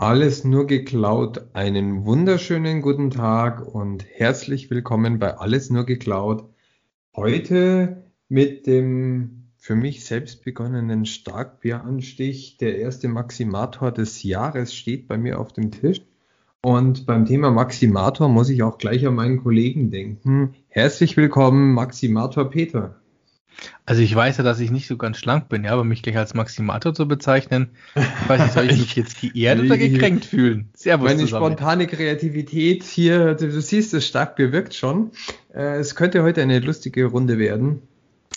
Alles nur geklaut. Einen wunderschönen guten Tag und herzlich willkommen bei Alles nur geklaut. Heute mit dem für mich selbst begonnenen Starkbieranstich. Der erste Maximator des Jahres steht bei mir auf dem Tisch. Und beim Thema Maximator muss ich auch gleich an meinen Kollegen denken. Herzlich willkommen, Maximator Peter. Also ich weiß ja, dass ich nicht so ganz schlank bin, ja, aber mich gleich als Maximator zu bezeichnen, weiß ich, soll ich mich jetzt geehrt oder gekränkt fühlen? Servus Meine zusammen. spontane Kreativität hier, du, du siehst, es stark bewirkt schon. Äh, es könnte heute eine lustige Runde werden.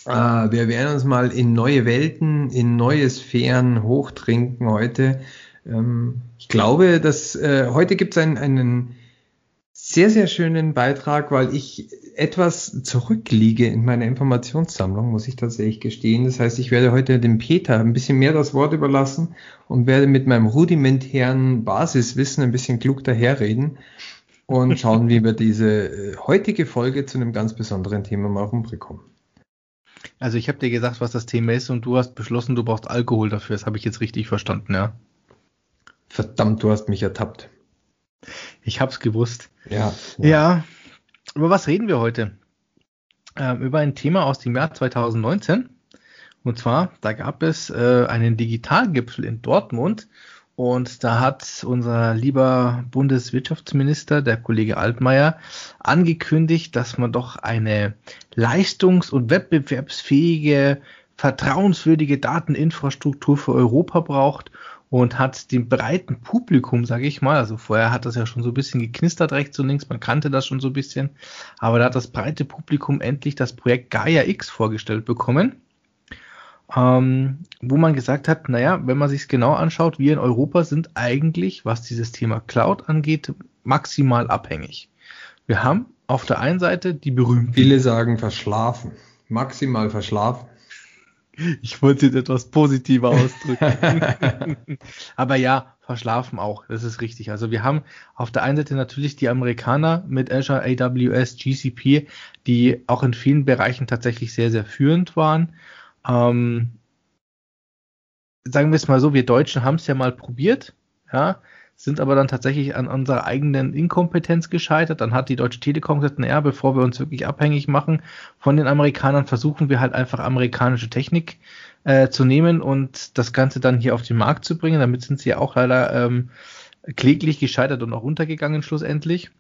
Äh, wir werden uns mal in neue Welten, in neue Sphären hochtrinken heute. Ähm, ich glaube, dass äh, heute gibt es einen, einen sehr, sehr schönen Beitrag, weil ich etwas zurückliege in meiner Informationssammlung, muss ich tatsächlich gestehen. Das heißt, ich werde heute dem Peter ein bisschen mehr das Wort überlassen und werde mit meinem rudimentären Basiswissen ein bisschen klug daherreden und schauen, wie wir diese äh, heutige Folge zu einem ganz besonderen Thema mal rumbekommen. Also ich habe dir gesagt, was das Thema ist und du hast beschlossen, du brauchst Alkohol dafür. Das habe ich jetzt richtig verstanden, ja? Verdammt, du hast mich ertappt. Ich hab's gewusst. Ja. Ja. ja. Über was reden wir heute? Ähm, über ein Thema aus dem Jahr 2019. Und zwar, da gab es äh, einen Digitalgipfel in Dortmund und da hat unser lieber Bundeswirtschaftsminister, der Kollege Altmaier, angekündigt, dass man doch eine leistungs- und wettbewerbsfähige, vertrauenswürdige Dateninfrastruktur für Europa braucht und hat dem breiten Publikum, sage ich mal, also vorher hat das ja schon so ein bisschen geknistert rechts und links, man kannte das schon so ein bisschen, aber da hat das breite Publikum endlich das Projekt Gaia X vorgestellt bekommen, ähm, wo man gesagt hat, naja, wenn man sich es genau anschaut, wir in Europa sind eigentlich, was dieses Thema Cloud angeht, maximal abhängig. Wir haben auf der einen Seite die berühmten. Viele sagen verschlafen, maximal verschlafen. Ich wollte es etwas positiver ausdrücken. Aber ja, verschlafen auch. Das ist richtig. Also wir haben auf der einen Seite natürlich die Amerikaner mit Azure, AWS, GCP, die auch in vielen Bereichen tatsächlich sehr, sehr führend waren. Ähm, sagen wir es mal so, wir Deutschen haben es ja mal probiert. Ja, sind aber dann tatsächlich an unserer eigenen Inkompetenz gescheitert. Dann hat die Deutsche Telekom gesagt, naja, bevor wir uns wirklich abhängig machen von den Amerikanern, versuchen wir halt einfach amerikanische Technik äh, zu nehmen und das Ganze dann hier auf den Markt zu bringen. Damit sind sie ja auch leider ähm, kläglich gescheitert und auch runtergegangen schlussendlich.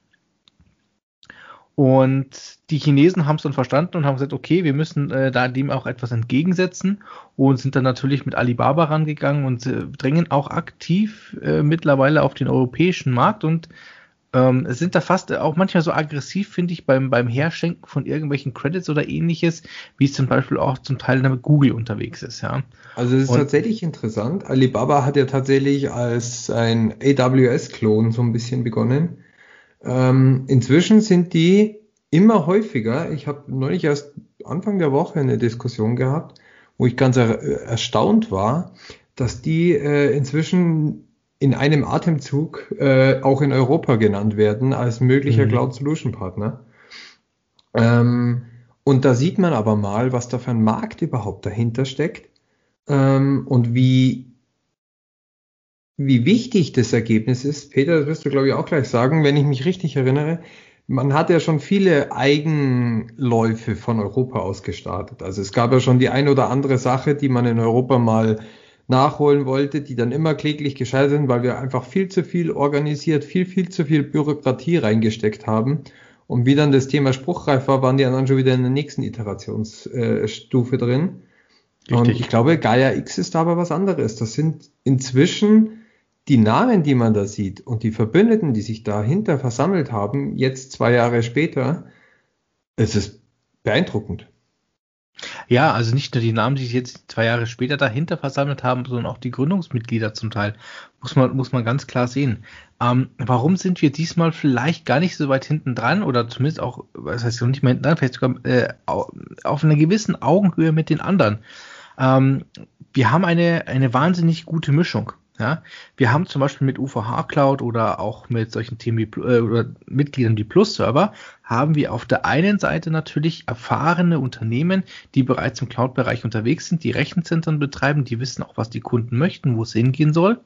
Und die Chinesen haben es dann verstanden und haben gesagt, okay, wir müssen äh, da dem auch etwas entgegensetzen und sind dann natürlich mit Alibaba rangegangen und äh, drängen auch aktiv äh, mittlerweile auf den europäischen Markt und ähm, sind da fast auch manchmal so aggressiv, finde ich, beim, beim Herschenken von irgendwelchen Credits oder ähnliches, wie es zum Beispiel auch zum Teil mit Google unterwegs ist, ja. Also es ist und, tatsächlich interessant. Alibaba hat ja tatsächlich als ein AWS-Klon so ein bisschen begonnen ähm, inzwischen sind die immer häufiger. Ich habe neulich erst Anfang der Woche eine Diskussion gehabt, wo ich ganz er erstaunt war, dass die äh, inzwischen in einem Atemzug äh, auch in Europa genannt werden als möglicher mhm. Cloud Solution Partner. Ähm, und da sieht man aber mal, was da für ein Markt überhaupt dahinter steckt ähm, und wie wie wichtig das Ergebnis ist, Peter, das wirst du, glaube ich, auch gleich sagen, wenn ich mich richtig erinnere. Man hat ja schon viele Eigenläufe von Europa aus gestartet. Also es gab ja schon die ein oder andere Sache, die man in Europa mal nachholen wollte, die dann immer kläglich gescheitert sind, weil wir einfach viel zu viel organisiert, viel, viel zu viel Bürokratie reingesteckt haben. Und wie dann das Thema spruchreif war, waren die anderen schon wieder in der nächsten Iterationsstufe drin. Richtig. Und ich glaube, Gaia X ist aber was anderes. Das sind inzwischen die Namen, die man da sieht und die Verbündeten, die sich dahinter versammelt haben, jetzt zwei Jahre später, es ist beeindruckend. Ja, also nicht nur die Namen, die sich jetzt zwei Jahre später dahinter versammelt haben, sondern auch die Gründungsmitglieder zum Teil. Muss man, muss man ganz klar sehen. Ähm, warum sind wir diesmal vielleicht gar nicht so weit hinten dran oder zumindest auch, was heißt noch nicht mehr hinten dran, vielleicht sogar äh, auf einer gewissen Augenhöhe mit den anderen? Ähm, wir haben eine, eine wahnsinnig gute Mischung. Ja, wir haben zum Beispiel mit UVH Cloud oder auch mit solchen Themen wie äh, oder Mitgliedern wie Plus Server haben wir auf der einen Seite natürlich erfahrene Unternehmen, die bereits im Cloud-Bereich unterwegs sind, die Rechenzentren betreiben, die wissen auch, was die Kunden möchten, wo es hingehen soll.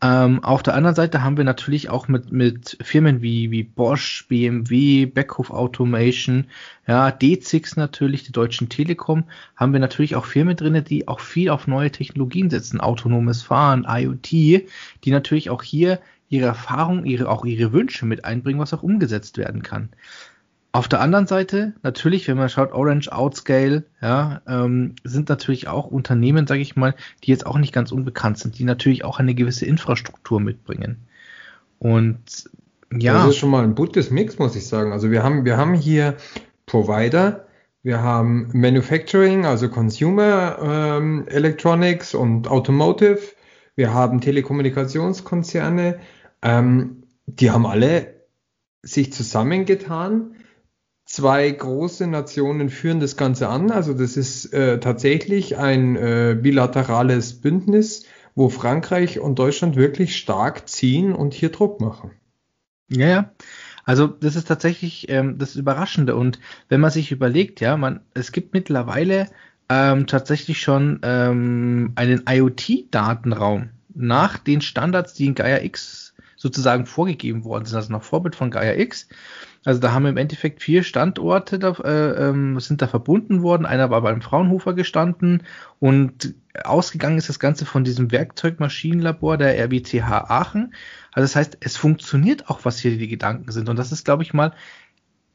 Ähm, auf der anderen Seite haben wir natürlich auch mit, mit Firmen wie, wie Bosch, BMW, Beckhoff Automation, ja, D6 natürlich, die Deutschen Telekom, haben wir natürlich auch Firmen drin, die auch viel auf neue Technologien setzen, autonomes Fahren, IoT, die natürlich auch hier ihre Erfahrung, ihre, auch ihre Wünsche mit einbringen, was auch umgesetzt werden kann. Auf der anderen Seite, natürlich, wenn man schaut, Orange, Outscale, ja, ähm, sind natürlich auch Unternehmen, sage ich mal, die jetzt auch nicht ganz unbekannt sind, die natürlich auch eine gewisse Infrastruktur mitbringen. Und ja. Das ist schon mal ein gutes Mix, muss ich sagen. Also wir haben, wir haben hier Provider, wir haben Manufacturing, also Consumer ähm, Electronics und Automotive, wir haben Telekommunikationskonzerne, ähm, die haben alle sich zusammengetan Zwei große Nationen führen das Ganze an. Also das ist äh, tatsächlich ein äh, bilaterales Bündnis, wo Frankreich und Deutschland wirklich stark ziehen und hier Druck machen. Ja, ja. Also das ist tatsächlich ähm, das Überraschende. Und wenn man sich überlegt, ja, man, es gibt mittlerweile ähm, tatsächlich schon ähm, einen IoT-Datenraum nach den Standards, die in Gaia X sozusagen vorgegeben worden sind, also nach Vorbild von Gaia X. Also da haben im Endeffekt vier Standorte da, äh, ähm, sind da verbunden worden. Einer war beim Fraunhofer gestanden und ausgegangen ist das Ganze von diesem Werkzeugmaschinenlabor der RWTH Aachen. Also das heißt, es funktioniert auch, was hier die Gedanken sind. Und das ist, glaube ich, mal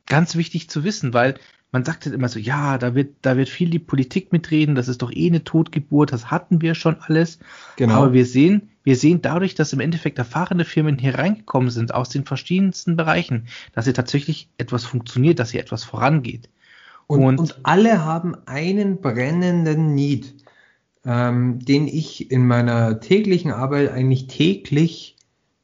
ganz wichtig zu wissen, weil man sagt jetzt immer so, ja, da wird, da wird viel die Politik mitreden, das ist doch eh eine Totgeburt, das hatten wir schon alles. Genau. Aber wir sehen, wir sehen dadurch, dass im Endeffekt erfahrene Firmen hier reingekommen sind aus den verschiedensten Bereichen, dass hier tatsächlich etwas funktioniert, dass hier etwas vorangeht. Und, und, und alle haben einen brennenden Need, ähm, den ich in meiner täglichen Arbeit eigentlich täglich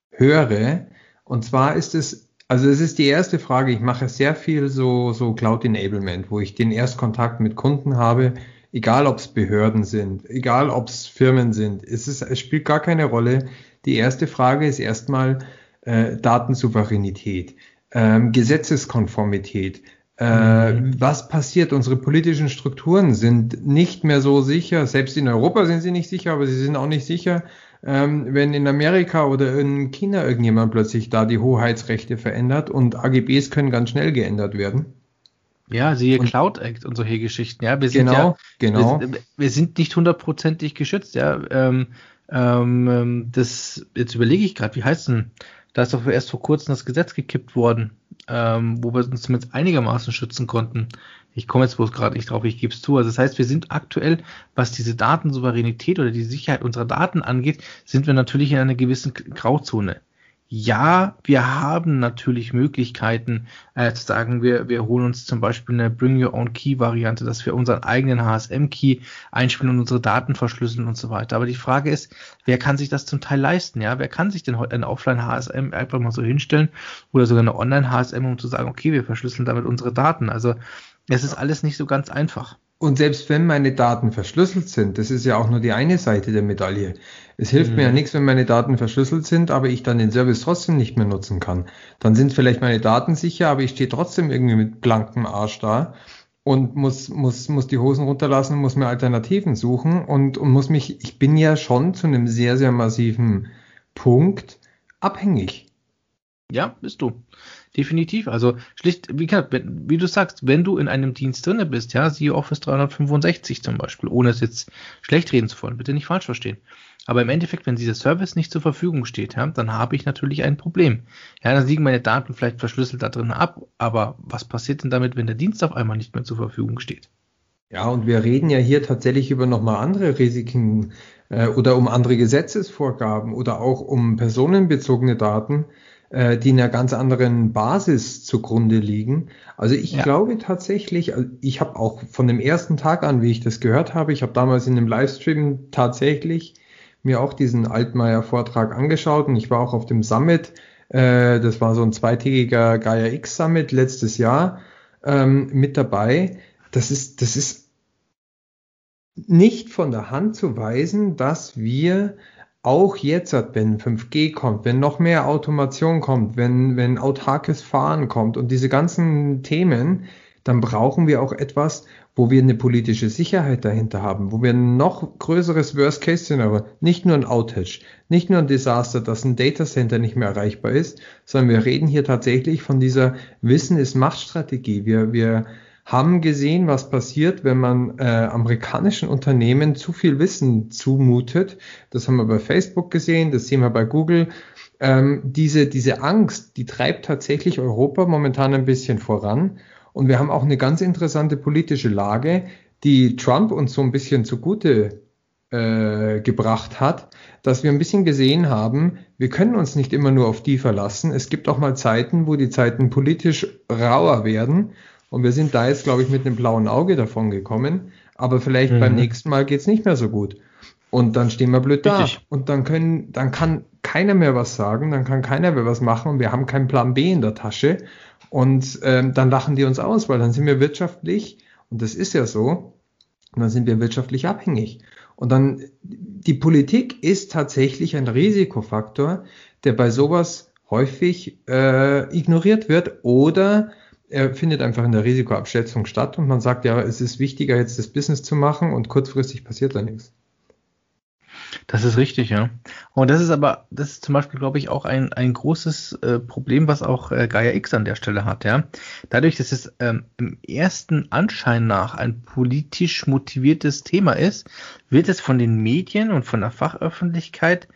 höre. Und zwar ist es also es ist die erste Frage. Ich mache sehr viel so, so Cloud Enablement, wo ich den Erstkontakt mit Kunden habe, egal ob es Behörden sind, egal ob es Firmen sind. Es, ist, es spielt gar keine Rolle. Die erste Frage ist erstmal äh, Datensouveränität, ähm, Gesetzeskonformität. Äh, mhm. Was passiert? Unsere politischen Strukturen sind nicht mehr so sicher. Selbst in Europa sind sie nicht sicher, aber sie sind auch nicht sicher, ähm, wenn in Amerika oder in China irgendjemand plötzlich da die Hoheitsrechte verändert und AGBs können ganz schnell geändert werden. Ja, siehe und, Cloud Act und solche Geschichten. Ja, wir sind genau, ja, genau. Wir, wir, sind nicht hundertprozentig geschützt. Ja, ähm, ähm, das jetzt überlege ich gerade, wie heißt denn? Da ist doch erst vor kurzem das Gesetz gekippt worden, ähm, wo wir uns zumindest einigermaßen schützen konnten. Ich komme jetzt bloß gerade nicht drauf, ich gebe es zu. Also das heißt, wir sind aktuell, was diese Datensouveränität oder die Sicherheit unserer Daten angeht, sind wir natürlich in einer gewissen Grauzone. Ja, wir haben natürlich Möglichkeiten äh, zu sagen, wir, wir holen uns zum Beispiel eine Bring Your Own Key Variante, dass wir unseren eigenen HSM-Key einspielen und unsere Daten verschlüsseln und so weiter. Aber die Frage ist, wer kann sich das zum Teil leisten? Ja, wer kann sich denn heute ein Offline HSM einfach mal so hinstellen oder sogar eine Online HSM, um zu sagen, okay, wir verschlüsseln damit unsere Daten? Also es ist alles nicht so ganz einfach. Und selbst wenn meine Daten verschlüsselt sind, das ist ja auch nur die eine Seite der Medaille. Es hilft mhm. mir ja mhm. nichts, wenn meine Daten verschlüsselt sind, aber ich dann den Service trotzdem nicht mehr nutzen kann. Dann sind vielleicht meine Daten sicher, aber ich stehe trotzdem irgendwie mit blankem Arsch da und muss, muss, muss die Hosen runterlassen, muss mir Alternativen suchen und, und muss mich, ich bin ja schon zu einem sehr, sehr massiven Punkt abhängig. Ja, bist du. Definitiv. Also schlicht, wie, wie, du sagst, wenn du in einem Dienst drinne bist, ja, siehe Office 365 zum Beispiel, ohne es jetzt schlecht reden zu wollen, bitte nicht falsch verstehen. Aber im Endeffekt, wenn dieser Service nicht zur Verfügung steht, ja, dann habe ich natürlich ein Problem. Ja, dann liegen meine Daten vielleicht verschlüsselt da drin ab, aber was passiert denn damit, wenn der Dienst auf einmal nicht mehr zur Verfügung steht? Ja, und wir reden ja hier tatsächlich über nochmal andere Risiken äh, oder um andere Gesetzesvorgaben oder auch um personenbezogene Daten äh, die einer ganz anderen Basis zugrunde liegen. Also ich ja. glaube tatsächlich, also ich habe auch von dem ersten Tag an, wie ich das gehört habe, ich habe damals in einem Livestream tatsächlich mir auch diesen Altmaier-Vortrag angeschaut und ich war auch auf dem Summit, äh, das war so ein zweitägiger Gaia X Summit letztes Jahr ähm, mit dabei. Das ist, das ist nicht von der Hand zu weisen, dass wir auch jetzt, wenn 5G kommt, wenn noch mehr Automation kommt, wenn, wenn autarkes Fahren kommt und diese ganzen Themen, dann brauchen wir auch etwas, wo wir eine politische Sicherheit dahinter haben, wo wir ein noch größeres Worst-Case-Szenario, nicht nur ein Outage, nicht nur ein Desaster, dass ein Datacenter nicht mehr erreichbar ist, sondern wir reden hier tatsächlich von dieser Wissen ist Machtstrategie. Wir, wir haben gesehen, was passiert, wenn man äh, amerikanischen Unternehmen zu viel Wissen zumutet. Das haben wir bei Facebook gesehen, das sehen wir bei Google. Ähm, diese, diese Angst, die treibt tatsächlich Europa momentan ein bisschen voran. Und wir haben auch eine ganz interessante politische Lage, die Trump uns so ein bisschen zugute äh, gebracht hat, dass wir ein bisschen gesehen haben, wir können uns nicht immer nur auf die verlassen. Es gibt auch mal Zeiten, wo die Zeiten politisch rauer werden und wir sind da jetzt, glaube ich, mit einem blauen Auge davon gekommen. Aber vielleicht mhm. beim nächsten Mal geht's nicht mehr so gut. Und dann stehen wir blöd da. Richtig. Und dann können, dann kann keiner mehr was sagen, dann kann keiner mehr was machen und wir haben keinen Plan B in der Tasche. Und ähm, dann lachen die uns aus, weil dann sind wir wirtschaftlich, und das ist ja so, dann sind wir wirtschaftlich abhängig. Und dann, die Politik ist tatsächlich ein Risikofaktor, der bei sowas häufig äh, ignoriert wird oder er findet einfach in der Risikoabschätzung statt und man sagt, ja, es ist wichtiger, jetzt das Business zu machen und kurzfristig passiert da nichts. Das ist richtig, ja. Und das ist aber, das ist zum Beispiel, glaube ich, auch ein, ein großes äh, Problem, was auch äh, Gaia X an der Stelle hat, ja. Dadurch, dass es ähm, im ersten Anschein nach ein politisch motiviertes Thema ist, wird es von den Medien und von der Fachöffentlichkeit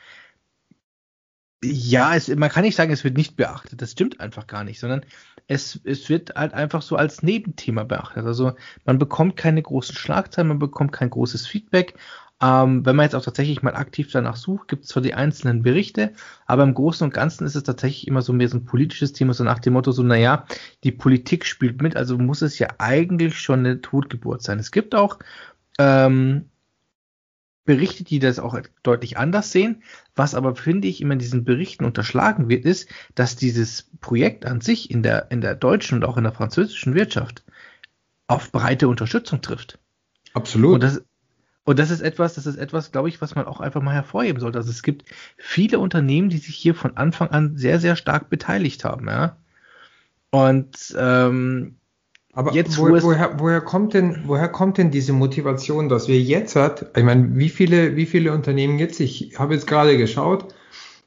ja, es, man kann nicht sagen, es wird nicht beachtet. Das stimmt einfach gar nicht, sondern es, es wird halt einfach so als Nebenthema beachtet. Also man bekommt keine großen Schlagzeilen, man bekommt kein großes Feedback. Ähm, wenn man jetzt auch tatsächlich mal aktiv danach sucht, gibt es zwar die einzelnen Berichte, aber im Großen und Ganzen ist es tatsächlich immer so mehr so ein politisches Thema, so nach dem Motto, so, naja, die Politik spielt mit, also muss es ja eigentlich schon eine Totgeburt sein. Es gibt auch ähm, Berichte, die das auch deutlich anders sehen. Was aber, finde ich, immer in diesen Berichten unterschlagen wird, ist, dass dieses Projekt an sich in der, in der deutschen und auch in der französischen Wirtschaft auf breite Unterstützung trifft. Absolut. Und das, und das ist etwas, das ist etwas, glaube ich, was man auch einfach mal hervorheben sollte. Also es gibt viele Unternehmen, die sich hier von Anfang an sehr, sehr stark beteiligt haben, ja. Und ähm, aber jetzt, wo, woher, woher, kommt denn, woher kommt denn diese Motivation, dass wir jetzt hat, ich meine, wie viele, wie viele Unternehmen jetzt, ich habe jetzt gerade geschaut,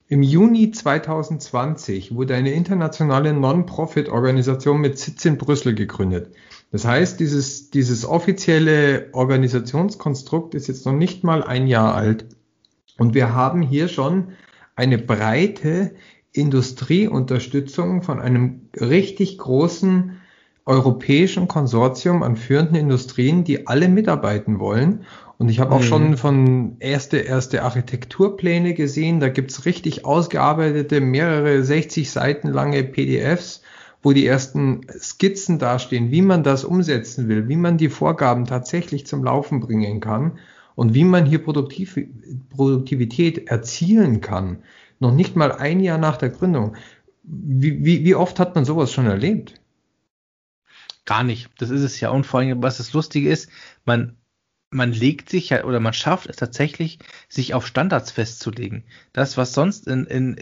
im Juni 2020 wurde eine internationale Non-Profit-Organisation mit Sitz in Brüssel gegründet. Das heißt, dieses, dieses offizielle Organisationskonstrukt ist jetzt noch nicht mal ein Jahr alt. Und wir haben hier schon eine breite Industrieunterstützung von einem richtig großen europäischen Konsortium an führenden Industrien, die alle mitarbeiten wollen. Und ich habe auch mhm. schon von erste, erste Architekturpläne gesehen. Da gibt's richtig ausgearbeitete, mehrere 60 Seiten lange PDFs, wo die ersten Skizzen dastehen, wie man das umsetzen will, wie man die Vorgaben tatsächlich zum Laufen bringen kann und wie man hier Produktiv Produktivität erzielen kann. Noch nicht mal ein Jahr nach der Gründung. Wie, wie, wie oft hat man sowas schon erlebt? Gar nicht. Das ist es ja. Und vor allem, was das Lustige ist, man, man legt sich ja oder man schafft es tatsächlich, sich auf Standards festzulegen. Das, was sonst in, in,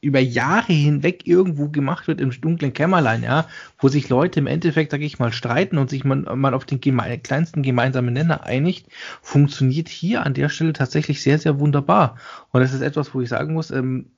über Jahre hinweg irgendwo gemacht wird im dunklen Kämmerlein, ja, wo sich Leute im Endeffekt, sag ich mal, streiten und sich man mal auf den geme kleinsten gemeinsamen Nenner einigt, funktioniert hier an der Stelle tatsächlich sehr, sehr wunderbar. Und das ist etwas, wo ich sagen muss, ähm,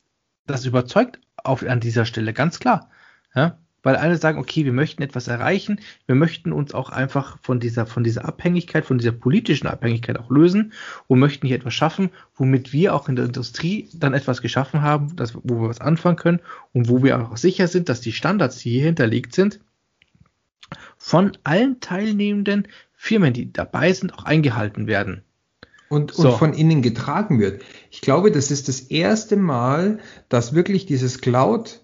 das überzeugt auf, an dieser Stelle ganz klar. Ja, weil alle sagen, okay, wir möchten etwas erreichen, wir möchten uns auch einfach von dieser, von dieser Abhängigkeit, von dieser politischen Abhängigkeit auch lösen und möchten hier etwas schaffen, womit wir auch in der Industrie dann etwas geschaffen haben, das, wo wir was anfangen können und wo wir auch sicher sind, dass die Standards, die hier hinterlegt sind, von allen teilnehmenden Firmen, die dabei sind, auch eingehalten werden. Und, so. und von innen getragen wird. Ich glaube, das ist das erste Mal, dass wirklich dieses Cloud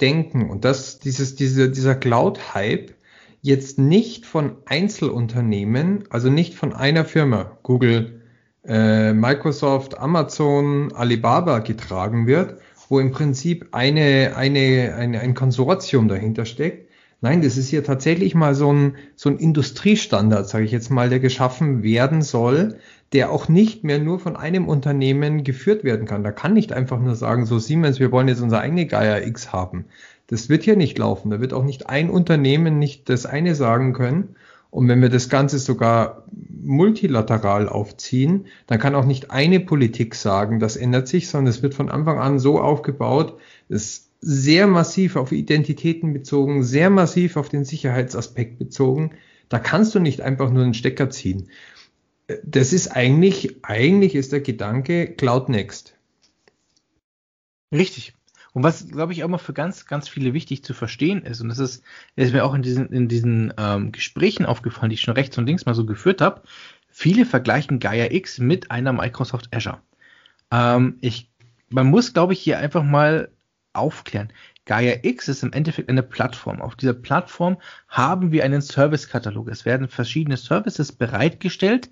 denken und dass dieses, diese, dieser Cloud-Hype jetzt nicht von Einzelunternehmen, also nicht von einer Firma, Google, äh, Microsoft, Amazon, Alibaba getragen wird, wo im Prinzip eine, eine, eine, ein Konsortium dahinter steckt. Nein, das ist hier tatsächlich mal so ein, so ein Industriestandard, sage ich jetzt mal, der geschaffen werden soll, der auch nicht mehr nur von einem Unternehmen geführt werden kann. Da kann nicht einfach nur sagen, so Siemens, wir wollen jetzt unser eigene Gaia X haben. Das wird hier nicht laufen. Da wird auch nicht ein Unternehmen nicht das eine sagen können. Und wenn wir das Ganze sogar multilateral aufziehen, dann kann auch nicht eine Politik sagen, das ändert sich, sondern es wird von Anfang an so aufgebaut, ist sehr massiv auf Identitäten bezogen, sehr massiv auf den Sicherheitsaspekt bezogen. Da kannst du nicht einfach nur einen Stecker ziehen. Das ist eigentlich, eigentlich ist der Gedanke Cloud Next. Richtig. Und was, glaube ich, auch mal für ganz, ganz viele wichtig zu verstehen ist, und das ist, ist mir auch in diesen, in diesen ähm, Gesprächen aufgefallen, die ich schon rechts und links mal so geführt habe, viele vergleichen Gaia X mit einer Microsoft Azure. Ähm, ich, man muss, glaube ich, hier einfach mal aufklären. Gaia X ist im Endeffekt eine Plattform. Auf dieser Plattform haben wir einen Servicekatalog. Es werden verschiedene Services bereitgestellt,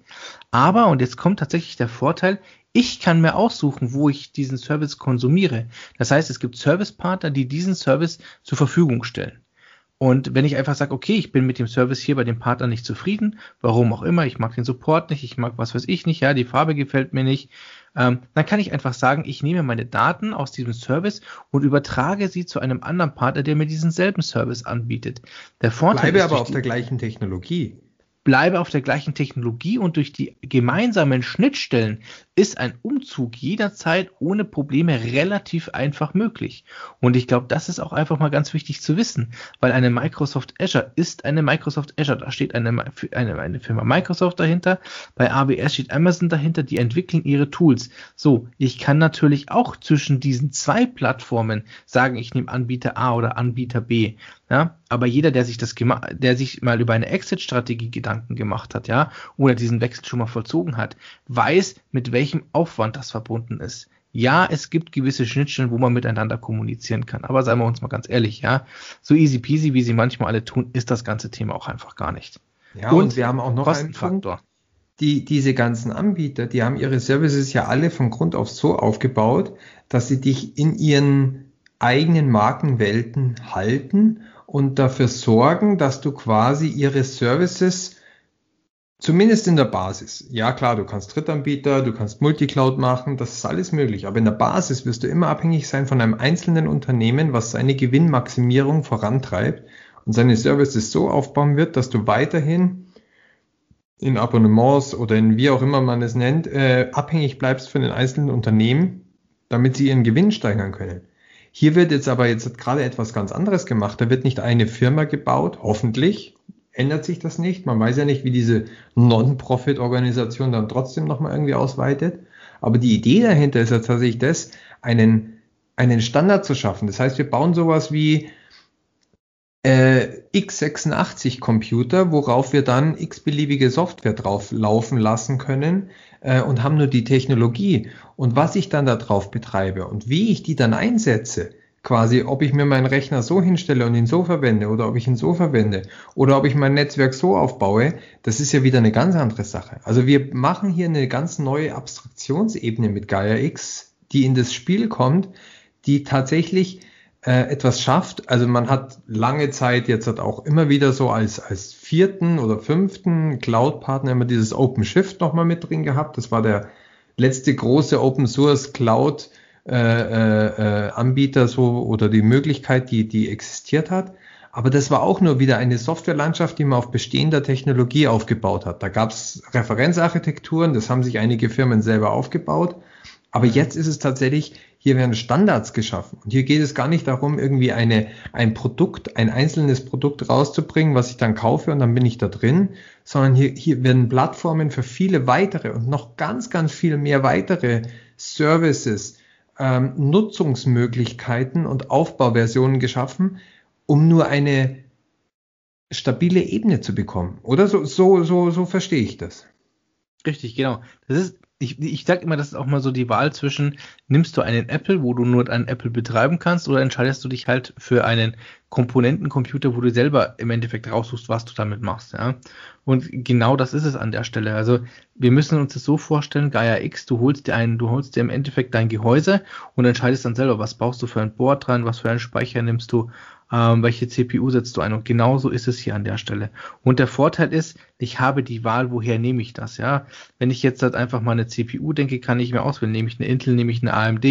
aber, und jetzt kommt tatsächlich der Vorteil, ich kann mir aussuchen, wo ich diesen Service konsumiere. Das heißt, es gibt Servicepartner, die diesen Service zur Verfügung stellen. Und wenn ich einfach sage, okay, ich bin mit dem Service hier bei dem Partner nicht zufrieden, warum auch immer, ich mag den Support nicht, ich mag was weiß ich nicht, ja, die Farbe gefällt mir nicht, ähm, dann kann ich einfach sagen, ich nehme meine Daten aus diesem Service und übertrage sie zu einem anderen Partner, der mir diesen selben Service anbietet. Der Vorteil Bleibe aber auf der gleichen Technologie bleibe auf der gleichen Technologie und durch die gemeinsamen Schnittstellen ist ein Umzug jederzeit ohne Probleme relativ einfach möglich. Und ich glaube, das ist auch einfach mal ganz wichtig zu wissen, weil eine Microsoft Azure ist eine Microsoft Azure. Da steht eine, eine, eine Firma Microsoft dahinter, bei AWS steht Amazon dahinter, die entwickeln ihre Tools. So, ich kann natürlich auch zwischen diesen zwei Plattformen sagen, ich nehme Anbieter A oder Anbieter B. Ja, aber jeder, der sich das der sich mal über eine Exit-Strategie Gedanken gemacht hat, ja, oder diesen Wechsel schon mal vollzogen hat, weiß, mit welchem Aufwand das verbunden ist. Ja, es gibt gewisse Schnittstellen, wo man miteinander kommunizieren kann. Aber seien wir uns mal ganz ehrlich, ja, so easy peasy, wie sie manchmal alle tun, ist das ganze Thema auch einfach gar nicht. Ja, und, und wir haben auch noch einen Faktor. Die, diese ganzen Anbieter, die haben ihre Services ja alle von Grund auf so aufgebaut, dass sie dich in ihren eigenen Markenwelten halten und dafür sorgen, dass du quasi ihre Services Zumindest in der Basis. Ja klar, du kannst Drittanbieter, du kannst Multicloud machen, das ist alles möglich. Aber in der Basis wirst du immer abhängig sein von einem einzelnen Unternehmen, was seine Gewinnmaximierung vorantreibt und seine Services so aufbauen wird, dass du weiterhin in Abonnements oder in wie auch immer man es nennt, äh, abhängig bleibst von den einzelnen Unternehmen, damit sie ihren Gewinn steigern können. Hier wird jetzt aber jetzt gerade etwas ganz anderes gemacht. Da wird nicht eine Firma gebaut, hoffentlich ändert sich das nicht. Man weiß ja nicht, wie diese Non-Profit-Organisation dann trotzdem nochmal irgendwie ausweitet. Aber die Idee dahinter ist ja tatsächlich das, einen, einen Standard zu schaffen. Das heißt, wir bauen sowas wie äh, x86 Computer, worauf wir dann x-beliebige Software drauf laufen lassen können äh, und haben nur die Technologie. Und was ich dann da drauf betreibe und wie ich die dann einsetze, quasi, ob ich mir meinen Rechner so hinstelle und ihn so verwende oder ob ich ihn so verwende oder ob ich mein Netzwerk so aufbaue, das ist ja wieder eine ganz andere Sache. Also wir machen hier eine ganz neue Abstraktionsebene mit Gaia X, die in das Spiel kommt, die tatsächlich äh, etwas schafft. Also man hat lange Zeit jetzt hat auch immer wieder so als, als vierten oder fünften Cloud-Partner immer dieses OpenShift nochmal mit drin gehabt. Das war der letzte große Open Source Cloud äh, äh, äh, Anbieter so oder die Möglichkeit, die, die existiert hat. Aber das war auch nur wieder eine Softwarelandschaft, die man auf bestehender Technologie aufgebaut hat. Da gab es Referenzarchitekturen, das haben sich einige Firmen selber aufgebaut. Aber jetzt ist es tatsächlich, hier werden Standards geschaffen. Und hier geht es gar nicht darum, irgendwie eine, ein Produkt, ein einzelnes Produkt rauszubringen, was ich dann kaufe und dann bin ich da drin, sondern hier, hier werden Plattformen für viele weitere und noch ganz, ganz viel mehr weitere Services, ähm, Nutzungsmöglichkeiten und Aufbauversionen geschaffen, um nur eine stabile Ebene zu bekommen. Oder so, so, so, so verstehe ich das. Richtig, genau. Das ist ich, ich sage immer, das ist auch mal so die Wahl zwischen, nimmst du einen Apple, wo du nur einen Apple betreiben kannst, oder entscheidest du dich halt für einen Komponentencomputer, wo du selber im Endeffekt raussuchst, was du damit machst. Ja? Und genau das ist es an der Stelle. Also wir müssen uns das so vorstellen, Gaia X, du holst dir einen, du holst dir im Endeffekt dein Gehäuse und entscheidest dann selber, was baust du für ein Board dran, was für einen Speicher nimmst du, ähm, welche CPU setzt du ein und genauso ist es hier an der Stelle. Und der Vorteil ist, ich habe die Wahl, woher nehme ich das, ja. Wenn ich jetzt halt einfach mal eine CPU denke, kann ich mir auswählen, nehme ich eine Intel, nehme ich eine AMD,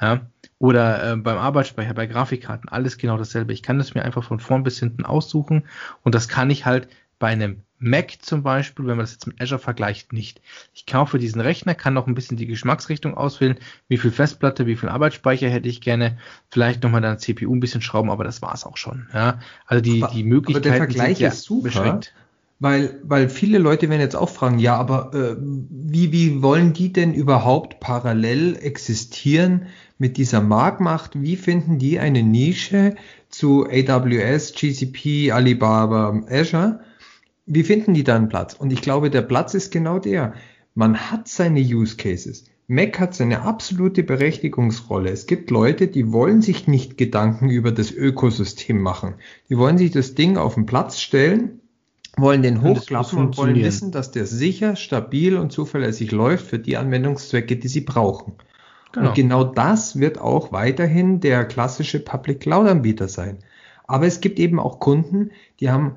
ja. Oder äh, beim Arbeitsspeicher, bei Grafikkarten, alles genau dasselbe. Ich kann das mir einfach von vorn bis hinten aussuchen und das kann ich halt bei einem Mac zum Beispiel, wenn man das jetzt mit Azure vergleicht, nicht. Ich kaufe diesen Rechner, kann noch ein bisschen die Geschmacksrichtung auswählen, wie viel Festplatte, wie viel Arbeitsspeicher hätte ich gerne, vielleicht nochmal dann CPU ein bisschen schrauben, aber das war es auch schon. Ja? Also die, aber, die Möglichkeiten aber der Vergleich sind ist super, beschränkt. Weil, weil viele Leute werden jetzt auch fragen, ja, aber äh, wie, wie wollen die denn überhaupt parallel existieren mit dieser Marktmacht? Wie finden die eine Nische zu AWS, GCP, Alibaba, Azure? Wie finden die da einen Platz? Und ich glaube, der Platz ist genau der. Man hat seine Use Cases. Mac hat seine absolute Berechtigungsrolle. Es gibt Leute, die wollen sich nicht Gedanken über das Ökosystem machen. Die wollen sich das Ding auf den Platz stellen, wollen den hochklappen und wollen wissen, dass der sicher, stabil und zuverlässig läuft für die Anwendungszwecke, die sie brauchen. Genau. Und genau das wird auch weiterhin der klassische Public Cloud Anbieter sein. Aber es gibt eben auch Kunden, die haben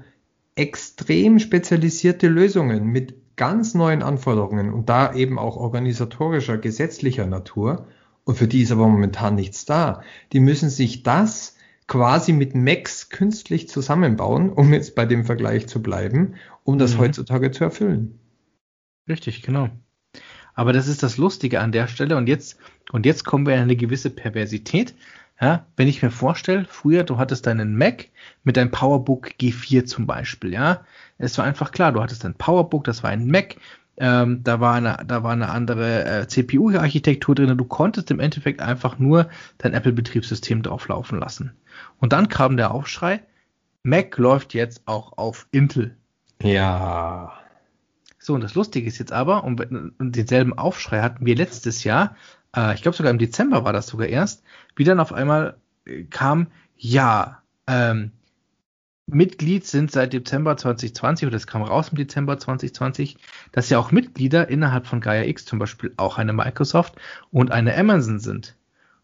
extrem spezialisierte Lösungen mit ganz neuen Anforderungen und da eben auch organisatorischer, gesetzlicher Natur. Und für die ist aber momentan nichts da. Die müssen sich das quasi mit Max künstlich zusammenbauen, um jetzt bei dem Vergleich zu bleiben, um das mhm. heutzutage zu erfüllen. Richtig, genau. Aber das ist das Lustige an der Stelle. Und jetzt, und jetzt kommen wir in eine gewisse Perversität. Ja, wenn ich mir vorstelle, früher, du hattest deinen Mac mit deinem PowerBook G4 zum Beispiel, ja. Es war einfach klar, du hattest ein PowerBook, das war ein Mac, ähm, da war eine, da war eine andere äh, CPU-Architektur drin. Du konntest im Endeffekt einfach nur dein Apple-Betriebssystem drauflaufen lassen. Und dann kam der Aufschrei, Mac läuft jetzt auch auf Intel. Ja. So, und das Lustige ist jetzt aber, und, und denselben Aufschrei hatten wir letztes Jahr, äh, ich glaube sogar im Dezember war das sogar erst, wie dann auf einmal äh, kam, ja, ähm, Mitglied sind seit Dezember 2020, oder es kam raus im Dezember 2020, dass ja auch Mitglieder innerhalb von Gaia X zum Beispiel auch eine Microsoft und eine Amazon sind.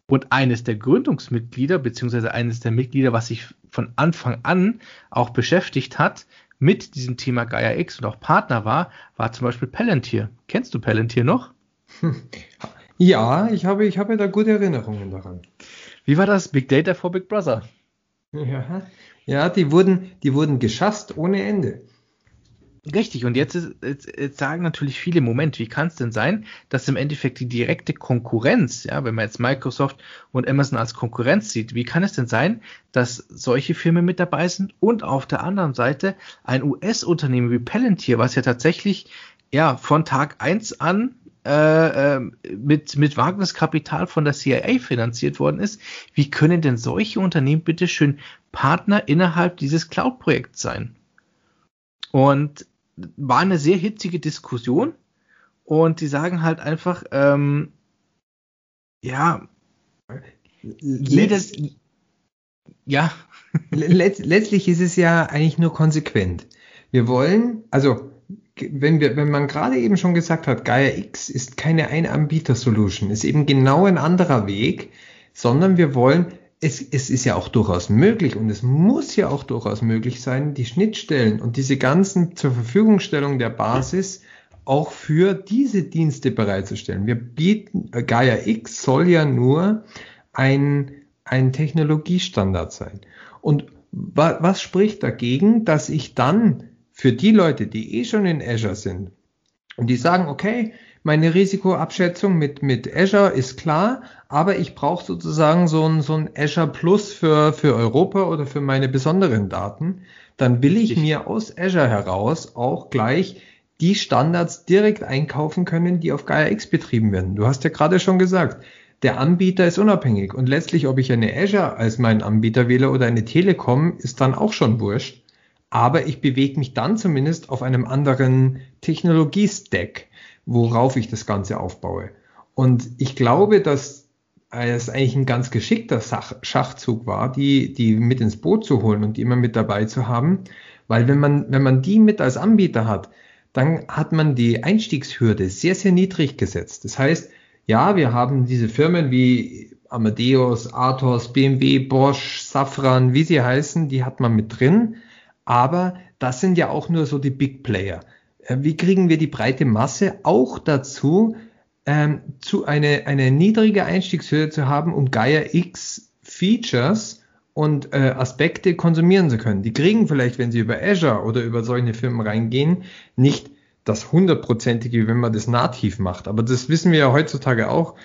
Und eines der Gründungsmitglieder, beziehungsweise eines der Mitglieder, was sich von Anfang an auch beschäftigt hat mit diesem Thema Gaia X und auch Partner war, war zum Beispiel Palantir. Kennst du Palantir noch? Ja, ich habe, ich habe da gute Erinnerungen daran. Wie war das Big Data for Big Brother? Ja, ja die, wurden, die wurden geschasst ohne Ende. Richtig, und jetzt, ist, jetzt, jetzt sagen natürlich viele, Moment, wie kann es denn sein, dass im Endeffekt die direkte Konkurrenz, ja, wenn man jetzt Microsoft und Amazon als Konkurrenz sieht, wie kann es denn sein, dass solche Firmen mit dabei sind und auf der anderen Seite ein US-Unternehmen wie Palantir, was ja tatsächlich ja von Tag eins an äh, ähm, mit, mit Wagniskapital von der CIA finanziert worden ist, wie können denn solche Unternehmen bitteschön Partner innerhalb dieses Cloud-Projekts sein? Und war eine sehr hitzige Diskussion und die sagen halt einfach, ähm, ja, jedes, ja. Letz, letztlich ist es ja eigentlich nur konsequent. Wir wollen, also wenn wir, wenn man gerade eben schon gesagt hat, Gaia X ist keine Ein-Anbieter-Solution, ist eben genau ein anderer Weg, sondern wir wollen, es, es ist ja auch durchaus möglich und es muss ja auch durchaus möglich sein, die Schnittstellen und diese ganzen zur Verfügungstellung der Basis auch für diese Dienste bereitzustellen. Wir bieten, Gaia X soll ja nur ein, ein Technologiestandard sein. Und wa, was spricht dagegen, dass ich dann für die Leute, die eh schon in Azure sind und die sagen, okay, meine Risikoabschätzung mit, mit Azure ist klar, aber ich brauche sozusagen so ein, so ein Azure Plus für, für Europa oder für meine besonderen Daten, dann will ich mir aus Azure heraus auch gleich die Standards direkt einkaufen können, die auf Gaia X betrieben werden. Du hast ja gerade schon gesagt, der Anbieter ist unabhängig und letztlich, ob ich eine Azure als meinen Anbieter wähle oder eine Telekom, ist dann auch schon wurscht aber ich bewege mich dann zumindest auf einem anderen Technologie-Stack, worauf ich das Ganze aufbaue. Und ich glaube, dass es eigentlich ein ganz geschickter Schachzug war, die, die mit ins Boot zu holen und die immer mit dabei zu haben, weil wenn man, wenn man die mit als Anbieter hat, dann hat man die Einstiegshürde sehr, sehr niedrig gesetzt. Das heißt, ja, wir haben diese Firmen wie Amadeus, Athos, BMW, Bosch, Safran, wie sie heißen, die hat man mit drin. Aber das sind ja auch nur so die Big Player. Äh, wie kriegen wir die breite Masse auch dazu, ähm, zu eine, eine niedrige Einstiegshöhe zu haben, um Gaia X Features und äh, Aspekte konsumieren zu können. Die kriegen vielleicht, wenn sie über Azure oder über solche Firmen reingehen, nicht das hundertprozentige, wenn man das nativ macht. Aber das wissen wir ja heutzutage auch.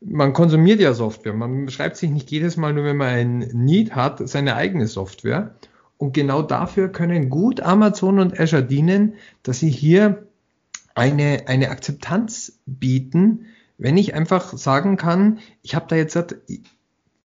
Man konsumiert ja Software. Man schreibt sich nicht jedes Mal nur, wenn man ein Need hat, seine eigene Software. Und genau dafür können gut Amazon und Azure dienen, dass sie hier eine, eine Akzeptanz bieten, wenn ich einfach sagen kann, ich habe da jetzt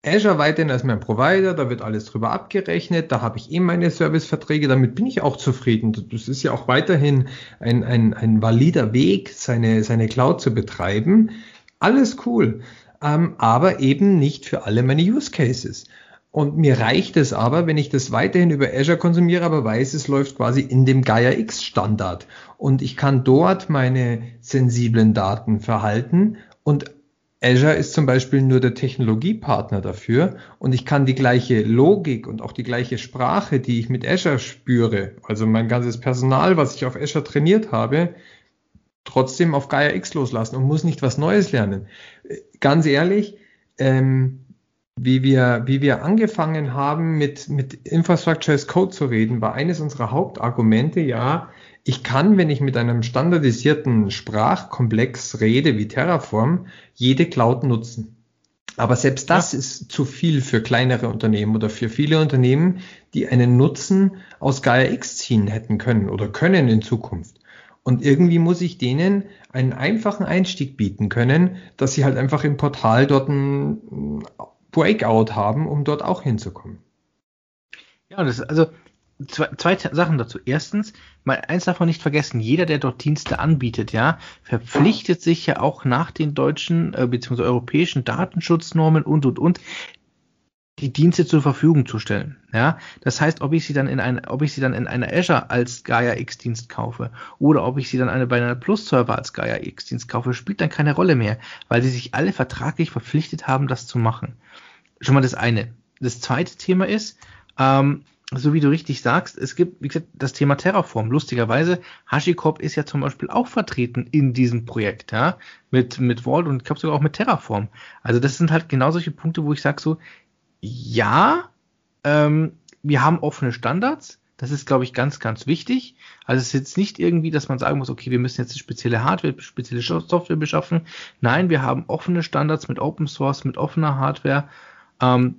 Azure weiterhin als mein Provider, da wird alles drüber abgerechnet, da habe ich eh meine Serviceverträge, damit bin ich auch zufrieden. Das ist ja auch weiterhin ein, ein, ein valider Weg, seine, seine Cloud zu betreiben. Alles cool, ähm, aber eben nicht für alle meine Use Cases. Und mir reicht es aber, wenn ich das weiterhin über Azure konsumiere, aber weiß, es läuft quasi in dem Gaia X Standard. Und ich kann dort meine sensiblen Daten verhalten. Und Azure ist zum Beispiel nur der Technologiepartner dafür. Und ich kann die gleiche Logik und auch die gleiche Sprache, die ich mit Azure spüre, also mein ganzes Personal, was ich auf Azure trainiert habe, trotzdem auf Gaia X loslassen und muss nicht was Neues lernen. Ganz ehrlich, ähm, wie wir, wie wir angefangen haben, mit, mit Infrastructure as Code zu reden, war eines unserer Hauptargumente, ja, ich kann, wenn ich mit einem standardisierten Sprachkomplex rede wie Terraform, jede Cloud nutzen. Aber selbst das ja. ist zu viel für kleinere Unternehmen oder für viele Unternehmen, die einen Nutzen aus Gaia X ziehen hätten können oder können in Zukunft. Und irgendwie muss ich denen einen einfachen Einstieg bieten können, dass sie halt einfach im Portal dort ein Breakout haben, um dort auch hinzukommen. Ja, das, also zwei, zwei Sachen dazu. Erstens, mal eins davon nicht vergessen, jeder, der dort Dienste anbietet, ja, verpflichtet sich ja auch nach den deutschen äh, bzw. europäischen Datenschutznormen und und und die Dienste zur Verfügung zu stellen. Ja, das heißt, ob ich sie dann in ein, ob ich sie dann in einer Azure als Gaia X Dienst kaufe oder ob ich sie dann eine, bei einer Plus Server als Gaia X Dienst kaufe, spielt dann keine Rolle mehr, weil sie sich alle vertraglich verpflichtet haben, das zu machen. Schon mal das eine. Das zweite Thema ist, ähm, so wie du richtig sagst, es gibt, wie gesagt, das Thema Terraform. Lustigerweise, HashiCorp ist ja zum Beispiel auch vertreten in diesem Projekt, ja, mit, mit Vault und ich glaube sogar auch mit Terraform. Also das sind halt genau solche Punkte, wo ich sage so, ja, ähm, wir haben offene Standards, das ist, glaube ich, ganz, ganz wichtig. Also es ist jetzt nicht irgendwie, dass man sagen muss, okay, wir müssen jetzt eine spezielle Hardware, spezielle Software beschaffen. Nein, wir haben offene Standards mit Open Source, mit offener Hardware ähm,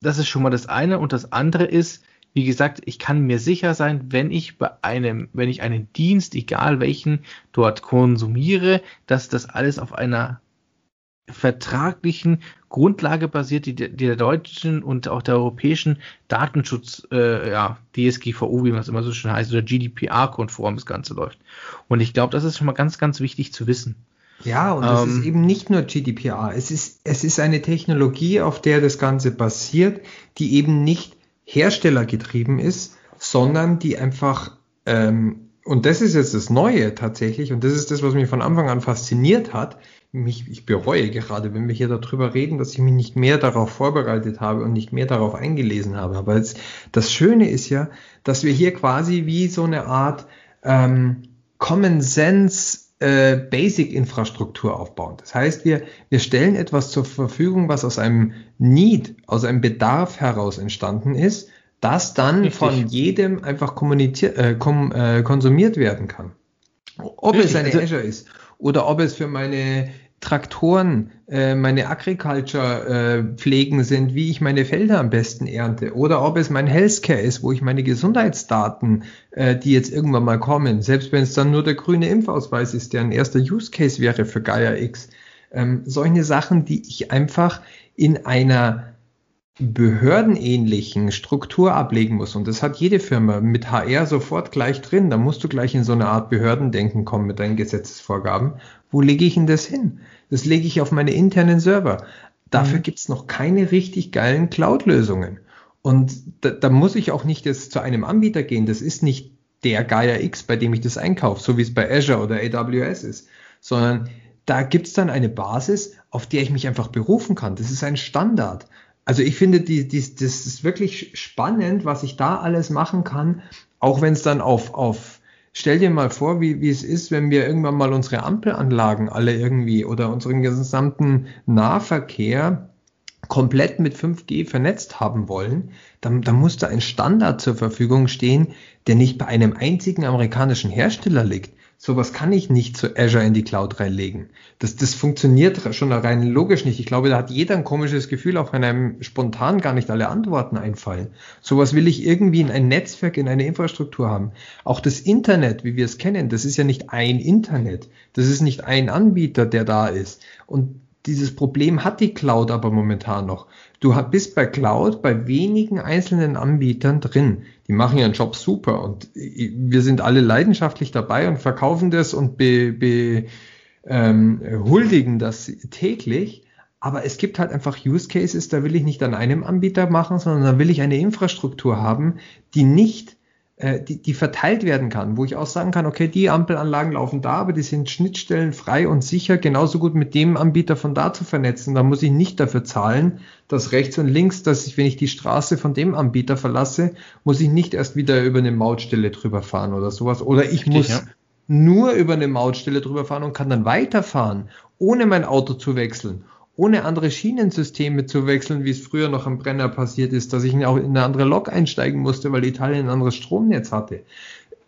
das ist schon mal das eine. Und das andere ist, wie gesagt, ich kann mir sicher sein, wenn ich bei einem, wenn ich einen Dienst, egal welchen, dort konsumiere, dass das alles auf einer vertraglichen Grundlage basiert, die, die der deutschen und auch der europäischen Datenschutz, äh, ja, DSGVO, wie man es immer so schön heißt, oder GDPR-konform das Ganze läuft. Und ich glaube, das ist schon mal ganz, ganz wichtig zu wissen. Ja, und es ähm, ist eben nicht nur GDPR. Es ist, es ist eine Technologie, auf der das Ganze basiert, die eben nicht herstellergetrieben ist, sondern die einfach, ähm, und das ist jetzt das Neue tatsächlich, und das ist das, was mich von Anfang an fasziniert hat. Mich, ich bereue gerade, wenn wir hier darüber reden, dass ich mich nicht mehr darauf vorbereitet habe und nicht mehr darauf eingelesen habe. Aber jetzt, das Schöne ist ja, dass wir hier quasi wie so eine Art ähm, Common Sense äh, Basic-Infrastruktur aufbauen. Das heißt, wir, wir stellen etwas zur Verfügung, was aus einem Need, aus einem Bedarf heraus entstanden ist, das dann Richtig. von jedem einfach äh, kom, äh, konsumiert werden kann. Ob Richtig. es eine also, Azure ist oder ob es für meine Traktoren, äh, meine Agriculture-Pflegen äh, sind, wie ich meine Felder am besten ernte, oder ob es mein Healthcare ist, wo ich meine Gesundheitsdaten, äh, die jetzt irgendwann mal kommen, selbst wenn es dann nur der grüne Impfausweis ist, der ein erster Use Case wäre für Gaia X, ähm, solche Sachen, die ich einfach in einer behördenähnlichen Struktur ablegen muss. Und das hat jede Firma mit HR sofort gleich drin. Da musst du gleich in so eine Art Behördendenken kommen mit deinen Gesetzesvorgaben. Wo lege ich denn das hin? Das lege ich auf meine internen Server. Dafür mhm. gibt's noch keine richtig geilen Cloud-Lösungen. Und da, da muss ich auch nicht jetzt zu einem Anbieter gehen. Das ist nicht der Gaia X, bei dem ich das einkaufe, so wie es bei Azure oder AWS ist, sondern da gibt's dann eine Basis, auf der ich mich einfach berufen kann. Das ist ein Standard. Also ich finde, die, die, das ist wirklich spannend, was ich da alles machen kann, auch wenn es dann auf, auf, stell dir mal vor, wie, wie es ist, wenn wir irgendwann mal unsere Ampelanlagen alle irgendwie oder unseren gesamten Nahverkehr komplett mit 5G vernetzt haben wollen, dann, dann muss da ein Standard zur Verfügung stehen, der nicht bei einem einzigen amerikanischen Hersteller liegt, Sowas kann ich nicht zu Azure in die Cloud reinlegen. Das, das funktioniert schon rein logisch nicht. Ich glaube, da hat jeder ein komisches Gefühl, auch wenn einem spontan gar nicht alle Antworten einfallen. Sowas will ich irgendwie in ein Netzwerk, in eine Infrastruktur haben. Auch das Internet, wie wir es kennen, das ist ja nicht ein Internet. Das ist nicht ein Anbieter, der da ist. Und dieses Problem hat die Cloud aber momentan noch. Du bist bei Cloud bei wenigen einzelnen Anbietern drin. Die machen ihren Job super und wir sind alle leidenschaftlich dabei und verkaufen das und be, be, ähm, huldigen das täglich. Aber es gibt halt einfach Use Cases, da will ich nicht an einem Anbieter machen, sondern da will ich eine Infrastruktur haben, die nicht die, die verteilt werden kann, wo ich auch sagen kann, okay, die Ampelanlagen laufen da, aber die sind schnittstellenfrei und sicher genauso gut mit dem Anbieter von da zu vernetzen. Da muss ich nicht dafür zahlen, dass rechts und links, dass ich, wenn ich die Straße von dem Anbieter verlasse, muss ich nicht erst wieder über eine Mautstelle drüber fahren oder sowas. Oder ich Richtig, muss ja. nur über eine Mautstelle drüber fahren und kann dann weiterfahren, ohne mein Auto zu wechseln ohne andere Schienensysteme zu wechseln, wie es früher noch am Brenner passiert ist, dass ich auch in eine andere Lok einsteigen musste, weil Italien ein anderes Stromnetz hatte.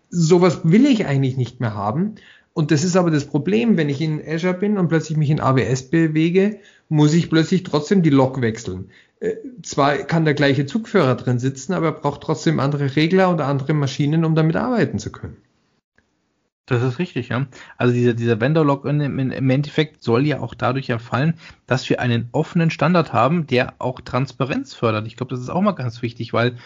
Sowas will ich eigentlich nicht mehr haben. Und das ist aber das Problem, wenn ich in Azure bin und plötzlich mich in AWS bewege, muss ich plötzlich trotzdem die Lok wechseln. Äh, zwar kann der gleiche Zugführer drin sitzen, aber er braucht trotzdem andere Regler oder andere Maschinen, um damit arbeiten zu können. Das ist richtig, ja. Also dieser, dieser Vendor-Login im, im, Endeffekt soll ja auch dadurch erfallen, dass wir einen offenen Standard haben, der auch Transparenz fördert. Ich glaube, das ist auch mal ganz wichtig, weil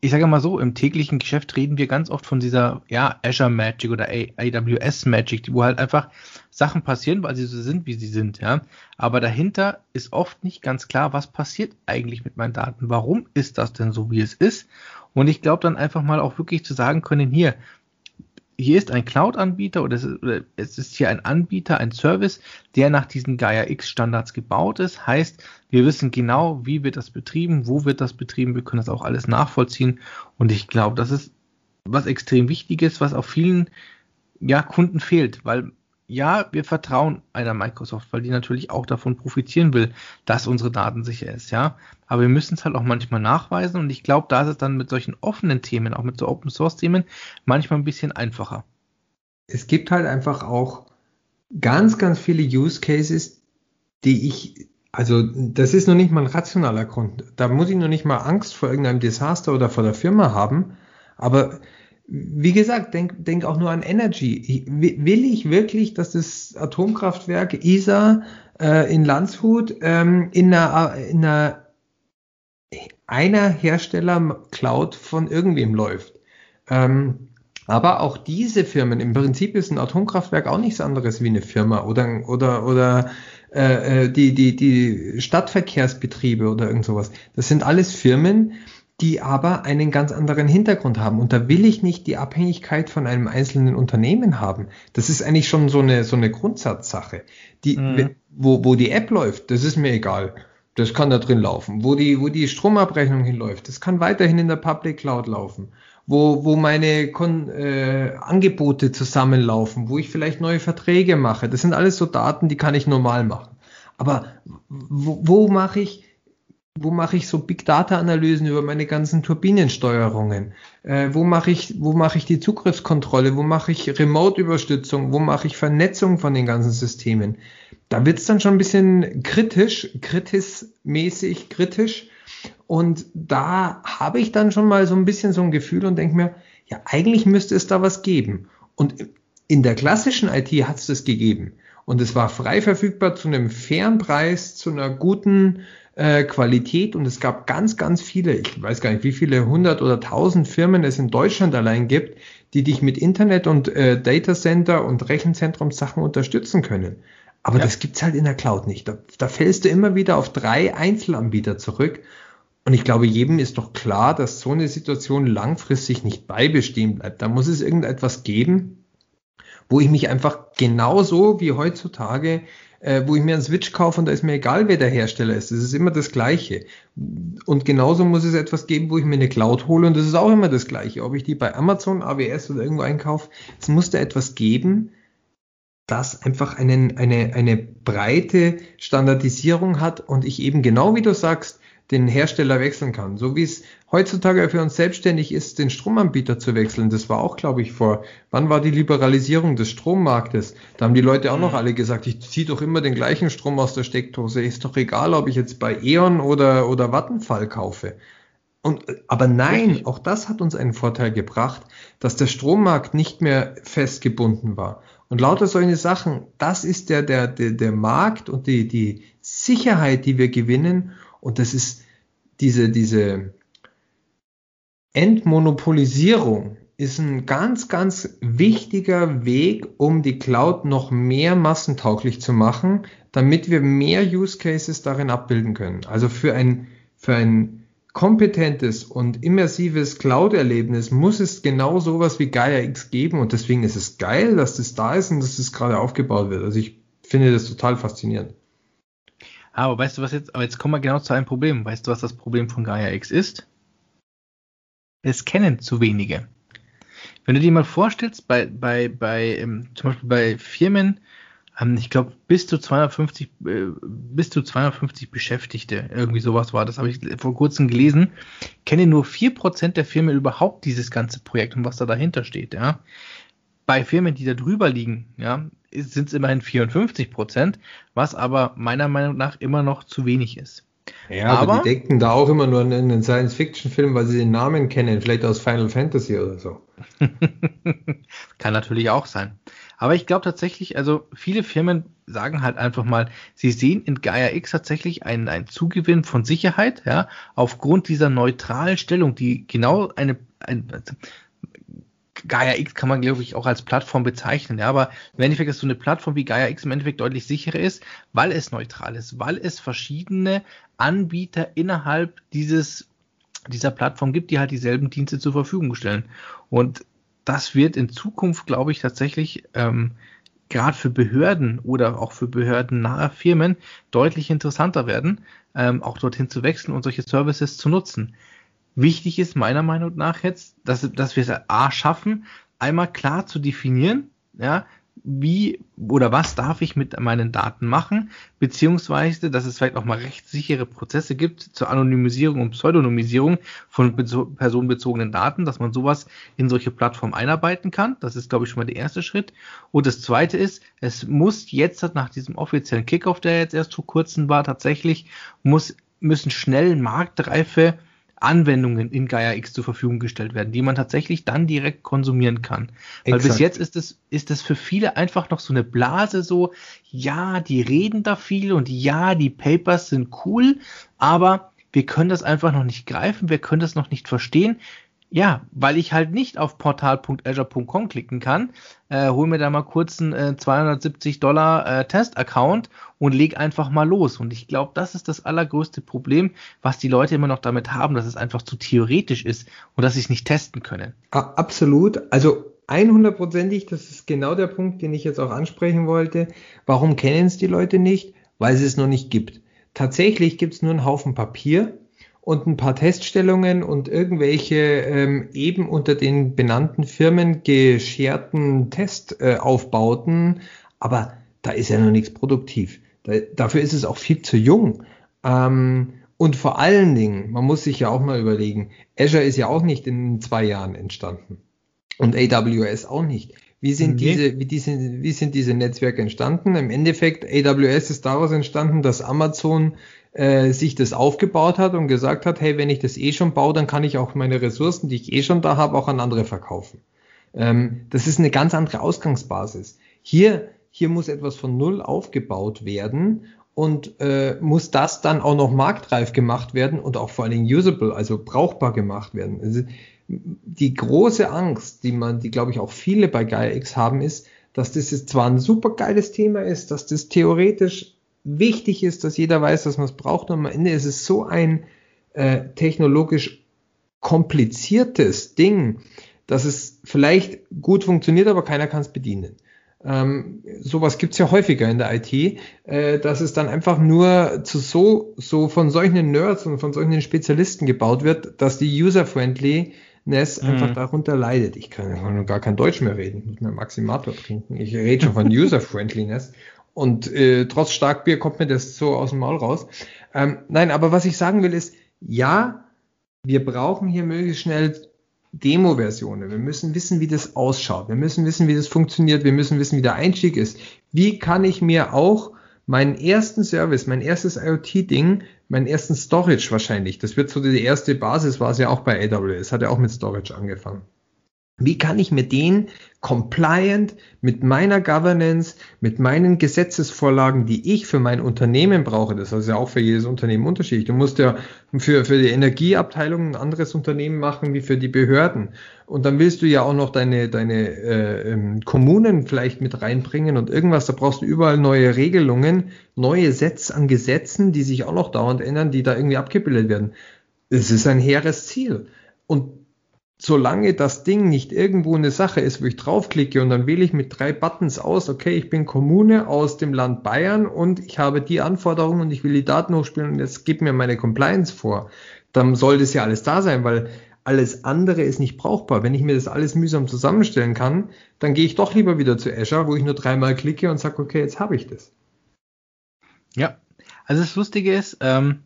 ich sage mal so, im täglichen Geschäft reden wir ganz oft von dieser ja, Azure Magic oder AWS Magic, wo halt einfach Sachen passieren, weil sie so sind, wie sie sind, ja. Aber dahinter ist oft nicht ganz klar, was passiert eigentlich mit meinen Daten? Warum ist das denn so, wie es ist? Und ich glaube dann einfach mal auch wirklich zu sagen können, hier, hier ist ein Cloud-Anbieter oder, oder, es ist hier ein Anbieter, ein Service, der nach diesen Gaia X-Standards gebaut ist. Heißt, wir wissen genau, wie wird das betrieben, wo wird das betrieben, wir können das auch alles nachvollziehen. Und ich glaube, das ist was extrem Wichtiges, was auch vielen ja, Kunden fehlt, weil ja, wir vertrauen einer Microsoft, weil die natürlich auch davon profitieren will, dass unsere Daten sicher ist, ja. Aber wir müssen es halt auch manchmal nachweisen und ich glaube, da ist es dann mit solchen offenen Themen, auch mit so Open Source Themen, manchmal ein bisschen einfacher. Es gibt halt einfach auch ganz, ganz viele Use Cases, die ich, also das ist noch nicht mal ein rationaler Grund. Da muss ich noch nicht mal Angst vor irgendeinem Desaster oder vor der Firma haben, aber wie gesagt, denk, denk auch nur an Energy. Will ich wirklich, dass das Atomkraftwerk ISA äh, in Landshut ähm, in einer, in einer, einer Hersteller-Cloud von irgendwem läuft? Ähm, aber auch diese Firmen, im Prinzip ist ein Atomkraftwerk auch nichts anderes wie eine Firma oder, oder, oder äh, äh die, die, die Stadtverkehrsbetriebe oder irgend sowas. Das sind alles Firmen, die aber einen ganz anderen Hintergrund haben. Und da will ich nicht die Abhängigkeit von einem einzelnen Unternehmen haben. Das ist eigentlich schon so eine, so eine Grundsatzsache. Die, mhm. wo, wo die App läuft, das ist mir egal. Das kann da drin laufen. Wo die, wo die Stromabrechnung hinläuft, das kann weiterhin in der Public Cloud laufen. Wo, wo meine Kon äh, Angebote zusammenlaufen, wo ich vielleicht neue Verträge mache. Das sind alles so Daten, die kann ich normal machen. Aber wo, wo mache ich, wo mache ich so Big Data Analysen über meine ganzen Turbinensteuerungen? Äh, wo mache ich, wo mache ich die Zugriffskontrolle? Wo mache ich Remote-Überstützung? Wo mache ich Vernetzung von den ganzen Systemen? Da wird es dann schon ein bisschen kritisch, kritismäßig kritisch. Und da habe ich dann schon mal so ein bisschen so ein Gefühl und denke mir, ja, eigentlich müsste es da was geben. Und in der klassischen IT hat es das gegeben. Und es war frei verfügbar zu einem fairen Preis, zu einer guten äh, Qualität und es gab ganz, ganz viele, ich weiß gar nicht, wie viele hundert oder tausend Firmen es in Deutschland allein gibt, die dich mit Internet und äh, Datacenter und Rechenzentrumssachen unterstützen können. Aber ja. das gibt's halt in der Cloud nicht. Da, da fällst du immer wieder auf drei Einzelanbieter zurück. Und ich glaube, jedem ist doch klar, dass so eine Situation langfristig nicht beibestehen bleibt. Da muss es irgendetwas geben, wo ich mich einfach genauso wie heutzutage äh, wo ich mir einen Switch kaufe und da ist mir egal, wer der Hersteller ist. Das ist immer das Gleiche. Und genauso muss es etwas geben, wo ich mir eine Cloud hole und das ist auch immer das Gleiche. Ob ich die bei Amazon, AWS oder irgendwo einkaufe, es muss da etwas geben, das einfach einen, eine, eine breite Standardisierung hat und ich eben genau wie du sagst, den Hersteller wechseln kann. So wie es heutzutage für uns selbstständig ist, den Stromanbieter zu wechseln. Das war auch, glaube ich, vor, wann war die Liberalisierung des Strommarktes? Da haben die Leute auch noch mhm. alle gesagt, ich ziehe doch immer den gleichen Strom aus der Steckdose. Ist doch egal, ob ich jetzt bei E.ON oder, oder Vattenfall kaufe. Und, aber nein, auch das hat uns einen Vorteil gebracht, dass der Strommarkt nicht mehr festgebunden war. Und lauter solche Sachen, das ist der, der, der, der Markt und die, die Sicherheit, die wir gewinnen. Und das ist diese, diese Entmonopolisierung ist ein ganz, ganz wichtiger Weg, um die Cloud noch mehr massentauglich zu machen, damit wir mehr Use Cases darin abbilden können. Also für ein, für ein kompetentes und immersives Cloud-Erlebnis muss es genau sowas wie Gaia X geben und deswegen ist es geil, dass das da ist und dass das gerade aufgebaut wird. Also ich finde das total faszinierend. Aber weißt du was jetzt, aber jetzt kommen wir genau zu einem Problem. Weißt du, was das Problem von Gaia X ist? Es kennen zu wenige. Wenn du dir mal vorstellst, bei, bei, bei, ähm, zum Beispiel bei Firmen, ähm, ich glaube, bis zu 250, äh, bis zu 250 Beschäftigte, irgendwie sowas war das, habe ich vor kurzem gelesen, kennen nur 4% der Firmen überhaupt dieses ganze Projekt und was da dahinter steht, ja. Bei Firmen, die da drüber liegen, ja, sind es immerhin 54% was aber meiner Meinung nach immer noch zu wenig ist. Ja, aber, aber die denken da auch immer nur an einen Science-Fiction-Film, weil sie den Namen kennen, vielleicht aus Final Fantasy oder so. Kann natürlich auch sein. Aber ich glaube tatsächlich, also viele Firmen sagen halt einfach mal, sie sehen in Gaia X tatsächlich einen, einen Zugewinn von Sicherheit, ja, aufgrund dieser neutralen Stellung, die genau eine, ein, Gaia X kann man, glaube ich, auch als Plattform bezeichnen, ja, aber im Endeffekt ist so eine Plattform wie Gaia X im Endeffekt deutlich sicherer ist, weil es neutral ist, weil es verschiedene Anbieter innerhalb dieses dieser Plattform gibt, die halt dieselben Dienste zur Verfügung stellen. Und das wird in Zukunft, glaube ich, tatsächlich ähm, gerade für Behörden oder auch für behördennahe Firmen deutlich interessanter werden, ähm, auch dorthin zu wechseln und solche Services zu nutzen. Wichtig ist meiner Meinung nach jetzt, dass, dass wir es A schaffen, einmal klar zu definieren, ja, wie oder was darf ich mit meinen Daten machen, beziehungsweise, dass es vielleicht auch mal rechtssichere Prozesse gibt zur Anonymisierung und Pseudonymisierung von personenbezogenen Daten, dass man sowas in solche Plattformen einarbeiten kann. Das ist, glaube ich, schon mal der erste Schritt. Und das zweite ist, es muss jetzt nach diesem offiziellen Kickoff, der jetzt erst vor kurzem war, tatsächlich muss, müssen schnell marktreife Anwendungen in Gaia X zur Verfügung gestellt werden, die man tatsächlich dann direkt konsumieren kann. Weil bis jetzt ist es, ist es für viele einfach noch so eine Blase so, ja, die reden da viel und ja, die Papers sind cool, aber wir können das einfach noch nicht greifen, wir können das noch nicht verstehen. Ja, weil ich halt nicht auf portal.azure.com klicken kann, äh, hol mir da mal kurz einen äh, 270 Dollar äh, Test-Account und leg einfach mal los. Und ich glaube, das ist das allergrößte Problem, was die Leute immer noch damit haben, dass es einfach zu theoretisch ist und dass sie es nicht testen können. Absolut. Also 100%ig, das ist genau der Punkt, den ich jetzt auch ansprechen wollte. Warum kennen es die Leute nicht? Weil es es noch nicht gibt. Tatsächlich gibt es nur einen Haufen Papier, und ein paar Teststellungen und irgendwelche ähm, eben unter den benannten Firmen gescherten Testaufbauten, äh, aber da ist ja noch nichts produktiv. Da, dafür ist es auch viel zu jung. Ähm, und vor allen Dingen, man muss sich ja auch mal überlegen, Azure ist ja auch nicht in zwei Jahren entstanden. Und AWS auch nicht. Wie sind nee. diese, wie diese, wie sind diese Netzwerke entstanden? Im Endeffekt, AWS ist daraus entstanden, dass Amazon äh, sich das aufgebaut hat und gesagt hat, hey, wenn ich das eh schon baue, dann kann ich auch meine Ressourcen, die ich eh schon da habe, auch an andere verkaufen. Ähm, das ist eine ganz andere Ausgangsbasis. Hier, hier muss etwas von Null aufgebaut werden und äh, muss das dann auch noch marktreif gemacht werden und auch vor allen Dingen usable, also brauchbar gemacht werden. Also die große Angst, die man, die glaube ich auch viele bei Gaia X haben, ist, dass das jetzt zwar ein super geiles Thema ist, dass das theoretisch wichtig ist, dass jeder weiß, dass man es braucht. Und am Ende ist es so ein äh, technologisch kompliziertes Ding, dass es vielleicht gut funktioniert, aber keiner kann es bedienen. ähm, sowas gibt's ja häufiger in der IT, äh, dass es dann einfach nur zu so, so von solchen Nerds und von solchen Spezialisten gebaut wird, dass die User-Friendliness mhm. einfach darunter leidet. Ich kann, kann gar kein Deutsch mehr reden, muss mir Maximator trinken. Ich rede schon von User-Friendliness. Und äh, trotz Starkbier kommt mir das so aus dem Maul raus. Ähm, nein, aber was ich sagen will ist, ja, wir brauchen hier möglichst schnell Demo-Versionen. Wir müssen wissen, wie das ausschaut. Wir müssen wissen, wie das funktioniert. Wir müssen wissen, wie der Einstieg ist. Wie kann ich mir auch meinen ersten Service, mein erstes IoT-Ding, meinen ersten Storage wahrscheinlich, das wird so die erste Basis, war es ja auch bei AWS, hat ja auch mit Storage angefangen. Wie kann ich mir den compliant mit meiner Governance, mit meinen Gesetzesvorlagen, die ich für mein Unternehmen brauche, das ist ja auch für jedes Unternehmen unterschiedlich. Du musst ja für, für die Energieabteilung ein anderes Unternehmen machen wie für die Behörden. Und dann willst du ja auch noch deine, deine äh, ähm, Kommunen vielleicht mit reinbringen und irgendwas, da brauchst du überall neue Regelungen, neue Sätze an Gesetzen, die sich auch noch dauernd ändern, die da irgendwie abgebildet werden. Es ist ein hehres Ziel. Und solange das Ding nicht irgendwo eine Sache ist, wo ich draufklicke und dann wähle ich mit drei Buttons aus, okay, ich bin Kommune aus dem Land Bayern und ich habe die Anforderungen und ich will die Daten hochspielen und jetzt gib mir meine Compliance vor, dann soll das ja alles da sein, weil alles andere ist nicht brauchbar. Wenn ich mir das alles mühsam zusammenstellen kann, dann gehe ich doch lieber wieder zu Azure, wo ich nur dreimal klicke und sage, okay, jetzt habe ich das. Ja, also das Lustige ist, ähm,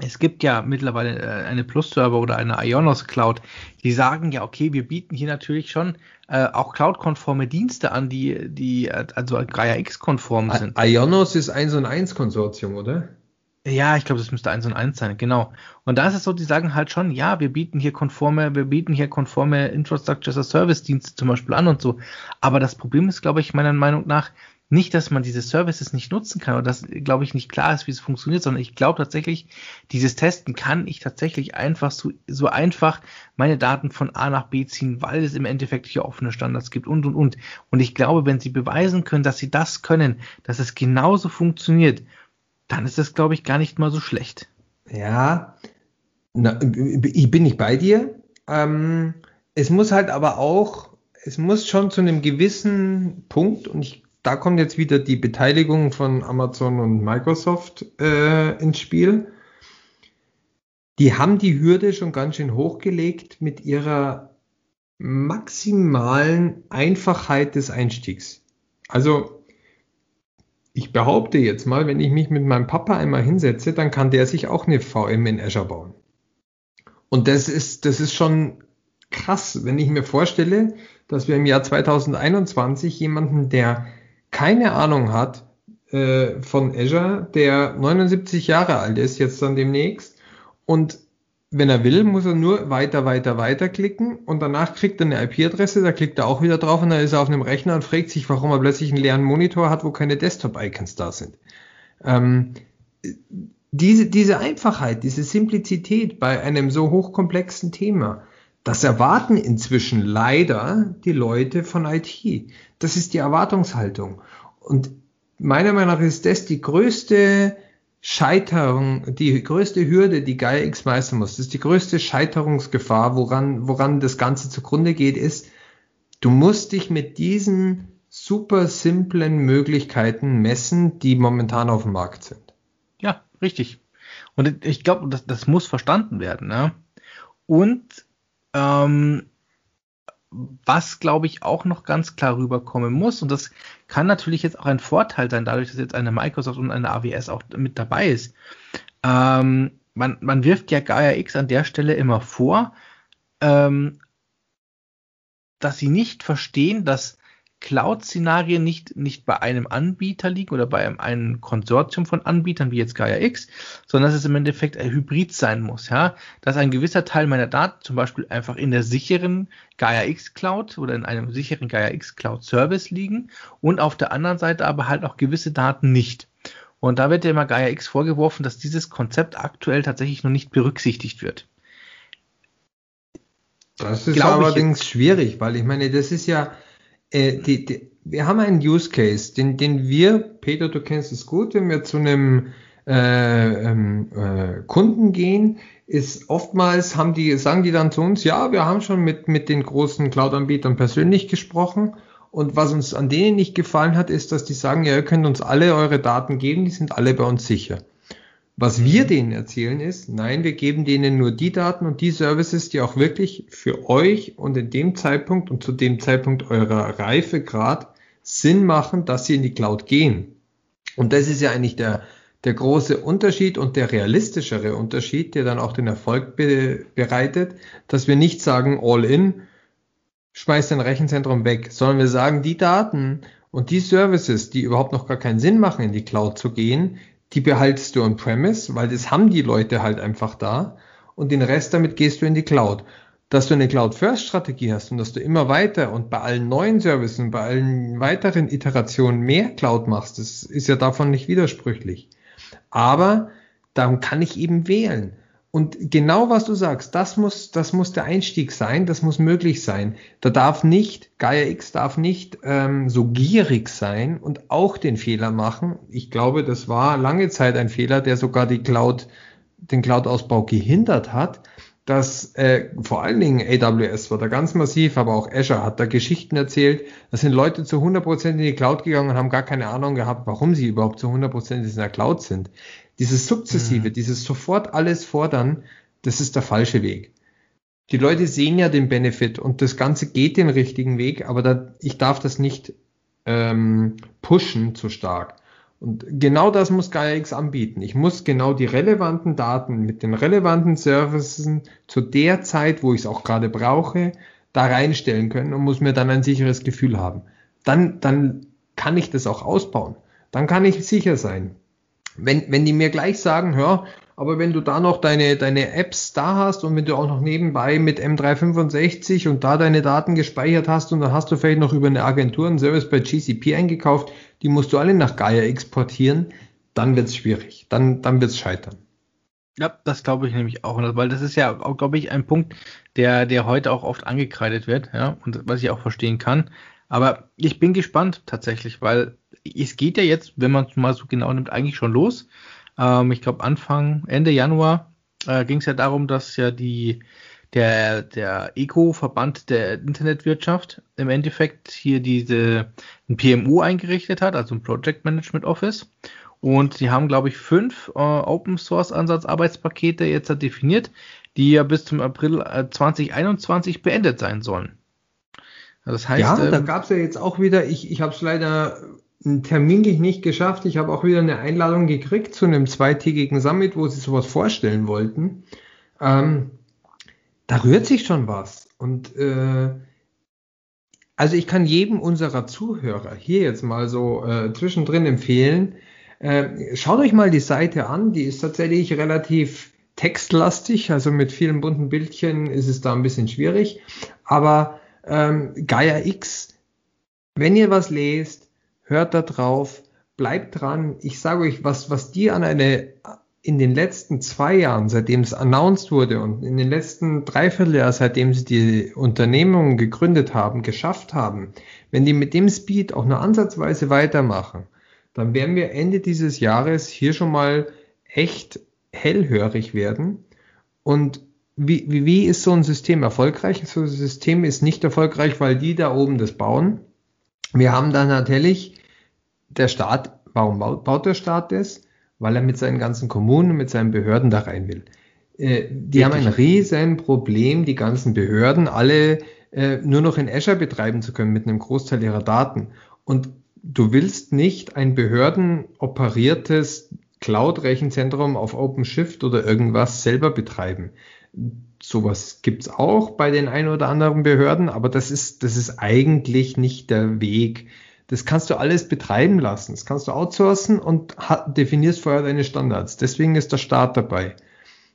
es gibt ja mittlerweile äh, eine Plus-Server oder eine Ionos Cloud, die sagen ja, okay, wir bieten hier natürlich schon äh, auch Cloud-konforme Dienste an, die, die also Gaia X-konform sind. Ionos ist 1 und 1 Konsortium, oder? Ja, ich glaube, das müsste 1 und 1 sein, genau. Und da ist es so, die sagen halt schon, ja, wir bieten hier konforme, wir bieten hier konforme Infrastructure as a Service Dienste zum Beispiel an und so. Aber das Problem ist, glaube ich, meiner Meinung nach, nicht, dass man diese Services nicht nutzen kann oder dass, glaube ich, nicht klar ist, wie es funktioniert, sondern ich glaube tatsächlich, dieses Testen kann ich tatsächlich einfach so, so einfach meine Daten von A nach B ziehen, weil es im Endeffekt hier offene Standards gibt und, und, und. Und ich glaube, wenn sie beweisen können, dass sie das können, dass es genauso funktioniert, dann ist das, glaube ich, gar nicht mal so schlecht. Ja, na, ich bin nicht bei dir. Ähm, es muss halt aber auch, es muss schon zu einem gewissen Punkt, und ich da kommt jetzt wieder die Beteiligung von Amazon und Microsoft äh, ins Spiel. Die haben die Hürde schon ganz schön hochgelegt mit ihrer maximalen Einfachheit des Einstiegs. Also ich behaupte jetzt mal, wenn ich mich mit meinem Papa einmal hinsetze, dann kann der sich auch eine VM in Azure bauen. Und das ist, das ist schon krass, wenn ich mir vorstelle, dass wir im Jahr 2021 jemanden, der keine Ahnung hat äh, von Azure, der 79 Jahre alt ist, jetzt dann demnächst. Und wenn er will, muss er nur weiter, weiter, weiter klicken und danach kriegt er eine IP-Adresse, da klickt er auch wieder drauf und dann ist er auf einem Rechner und fragt sich, warum er plötzlich einen leeren Monitor hat, wo keine Desktop-Icons da sind. Ähm, diese, diese Einfachheit, diese Simplizität bei einem so hochkomplexen Thema, das erwarten inzwischen leider die Leute von IT. Das ist die Erwartungshaltung. Und meiner Meinung nach ist das die größte Scheiterung, die größte Hürde, die Gaia X meistern muss. Das ist die größte Scheiterungsgefahr, woran, woran das Ganze zugrunde geht, ist, du musst dich mit diesen super simplen Möglichkeiten messen, die momentan auf dem Markt sind. Ja, richtig. Und ich glaube, das, das muss verstanden werden. Ne? Und ähm, was, glaube ich, auch noch ganz klar rüberkommen muss, und das kann natürlich jetzt auch ein Vorteil sein, dadurch, dass jetzt eine Microsoft und eine AWS auch mit dabei ist. Ähm, man, man wirft ja Gaia X an der Stelle immer vor, ähm, dass sie nicht verstehen, dass Cloud-Szenarien nicht, nicht bei einem Anbieter liegen oder bei einem, einem, Konsortium von Anbietern wie jetzt Gaia X, sondern dass es im Endeffekt ein Hybrid sein muss, ja. Dass ein gewisser Teil meiner Daten zum Beispiel einfach in der sicheren Gaia X Cloud oder in einem sicheren Gaia X Cloud Service liegen und auf der anderen Seite aber halt auch gewisse Daten nicht. Und da wird ja immer Gaia X vorgeworfen, dass dieses Konzept aktuell tatsächlich noch nicht berücksichtigt wird. Das ist allerdings schwierig, weil ich meine, das ist ja, äh, die, die, wir haben einen Use Case, den, den wir, Peter, du kennst es gut, wenn wir zu einem äh, ähm, äh, Kunden gehen, ist oftmals haben die, sagen die dann zu uns, ja, wir haben schon mit, mit den großen Cloud-Anbietern persönlich gesprochen Und was uns an denen nicht gefallen hat, ist, dass die sagen, ja, ihr könnt uns alle eure Daten geben, die sind alle bei uns sicher. Was wir denen erzählen ist, nein, wir geben denen nur die Daten und die Services, die auch wirklich für euch und in dem Zeitpunkt und zu dem Zeitpunkt eurer Reifegrad Sinn machen, dass sie in die Cloud gehen. Und das ist ja eigentlich der, der große Unterschied und der realistischere Unterschied, der dann auch den Erfolg be bereitet, dass wir nicht sagen, all in, schmeißt dein Rechenzentrum weg, sondern wir sagen, die Daten und die Services, die überhaupt noch gar keinen Sinn machen, in die Cloud zu gehen, die behaltest du on-premise, weil das haben die Leute halt einfach da und den Rest damit gehst du in die Cloud. Dass du eine Cloud-First-Strategie hast und dass du immer weiter und bei allen neuen Services und bei allen weiteren Iterationen mehr Cloud machst, das ist ja davon nicht widersprüchlich. Aber darum kann ich eben wählen. Und genau was du sagst, das muss, das muss der Einstieg sein, das muss möglich sein. Da darf nicht, Gaia X darf nicht ähm, so gierig sein und auch den Fehler machen. Ich glaube, das war lange Zeit ein Fehler, der sogar die Cloud, den Cloud-Ausbau gehindert hat. Dass äh, vor allen Dingen AWS war da ganz massiv, aber auch Azure hat da Geschichten erzählt. Da sind Leute zu 100% in die Cloud gegangen und haben gar keine Ahnung gehabt, warum sie überhaupt zu 100% in der Cloud sind. Dieses Sukzessive, mhm. dieses sofort alles fordern, das ist der falsche Weg. Die Leute sehen ja den Benefit und das Ganze geht den richtigen Weg, aber da, ich darf das nicht ähm, pushen zu stark. Und genau das muss GaiaX anbieten. Ich muss genau die relevanten Daten mit den relevanten Services zu der Zeit, wo ich es auch gerade brauche, da reinstellen können und muss mir dann ein sicheres Gefühl haben. Dann, dann kann ich das auch ausbauen. Dann kann ich sicher sein wenn, wenn die mir gleich sagen, hör, aber wenn du da noch deine, deine Apps da hast und wenn du auch noch nebenbei mit M365 und da deine Daten gespeichert hast und dann hast du vielleicht noch über eine Agentur einen Service bei GCP eingekauft, die musst du alle nach Gaia exportieren, dann wird's schwierig. Dann, dann wird's scheitern. Ja, das glaube ich nämlich auch, weil das ist ja auch, glaube ich, ein Punkt, der, der heute auch oft angekreidet wird, ja, und was ich auch verstehen kann. Aber ich bin gespannt tatsächlich, weil es geht ja jetzt, wenn man es mal so genau nimmt, eigentlich schon los. Ähm, ich glaube, Anfang, Ende Januar äh, ging es ja darum, dass ja die der, der ECO-Verband der Internetwirtschaft im Endeffekt hier diese ein PMU eingerichtet hat, also ein Project Management Office. Und sie haben, glaube ich, fünf äh, Open Source Ansatz-Arbeitspakete jetzt definiert, die ja bis zum April äh, 2021 beendet sein sollen. Das heißt, ja, ähm, da gab es ja jetzt auch wieder, ich, ich habe es leider terminlich nicht geschafft. Ich habe auch wieder eine Einladung gekriegt zu einem zweitägigen Summit, wo sie sowas vorstellen wollten. Ähm, da rührt sich schon was. Und äh, also ich kann jedem unserer Zuhörer hier jetzt mal so äh, zwischendrin empfehlen, äh, schaut euch mal die Seite an. Die ist tatsächlich relativ textlastig, also mit vielen bunten Bildchen ist es da ein bisschen schwierig. Aber ähm, Gaia X, wenn ihr was lest, hört da drauf, bleibt dran. Ich sage euch, was, was die an eine, in den letzten zwei Jahren, seitdem es announced wurde und in den letzten Dreivierteljahr, seitdem sie die Unternehmungen gegründet haben, geschafft haben, wenn die mit dem Speed auch nur ansatzweise weitermachen, dann werden wir Ende dieses Jahres hier schon mal echt hellhörig werden. Und wie, wie, wie ist so ein System erfolgreich? So ein System ist nicht erfolgreich, weil die da oben das bauen, wir haben dann natürlich der Staat, warum baut der Staat das? Weil er mit seinen ganzen Kommunen, mit seinen Behörden da rein will. Äh, die haben ein riesen Problem, die ganzen Behörden alle äh, nur noch in Azure betreiben zu können mit einem Großteil ihrer Daten. Und du willst nicht ein behördenoperiertes Cloud-Rechenzentrum auf OpenShift oder irgendwas selber betreiben. Sowas gibt's auch bei den ein oder anderen Behörden, aber das ist, das ist eigentlich nicht der Weg. Das kannst du alles betreiben lassen. Das kannst du outsourcen und definierst vorher deine Standards. Deswegen ist der Staat dabei.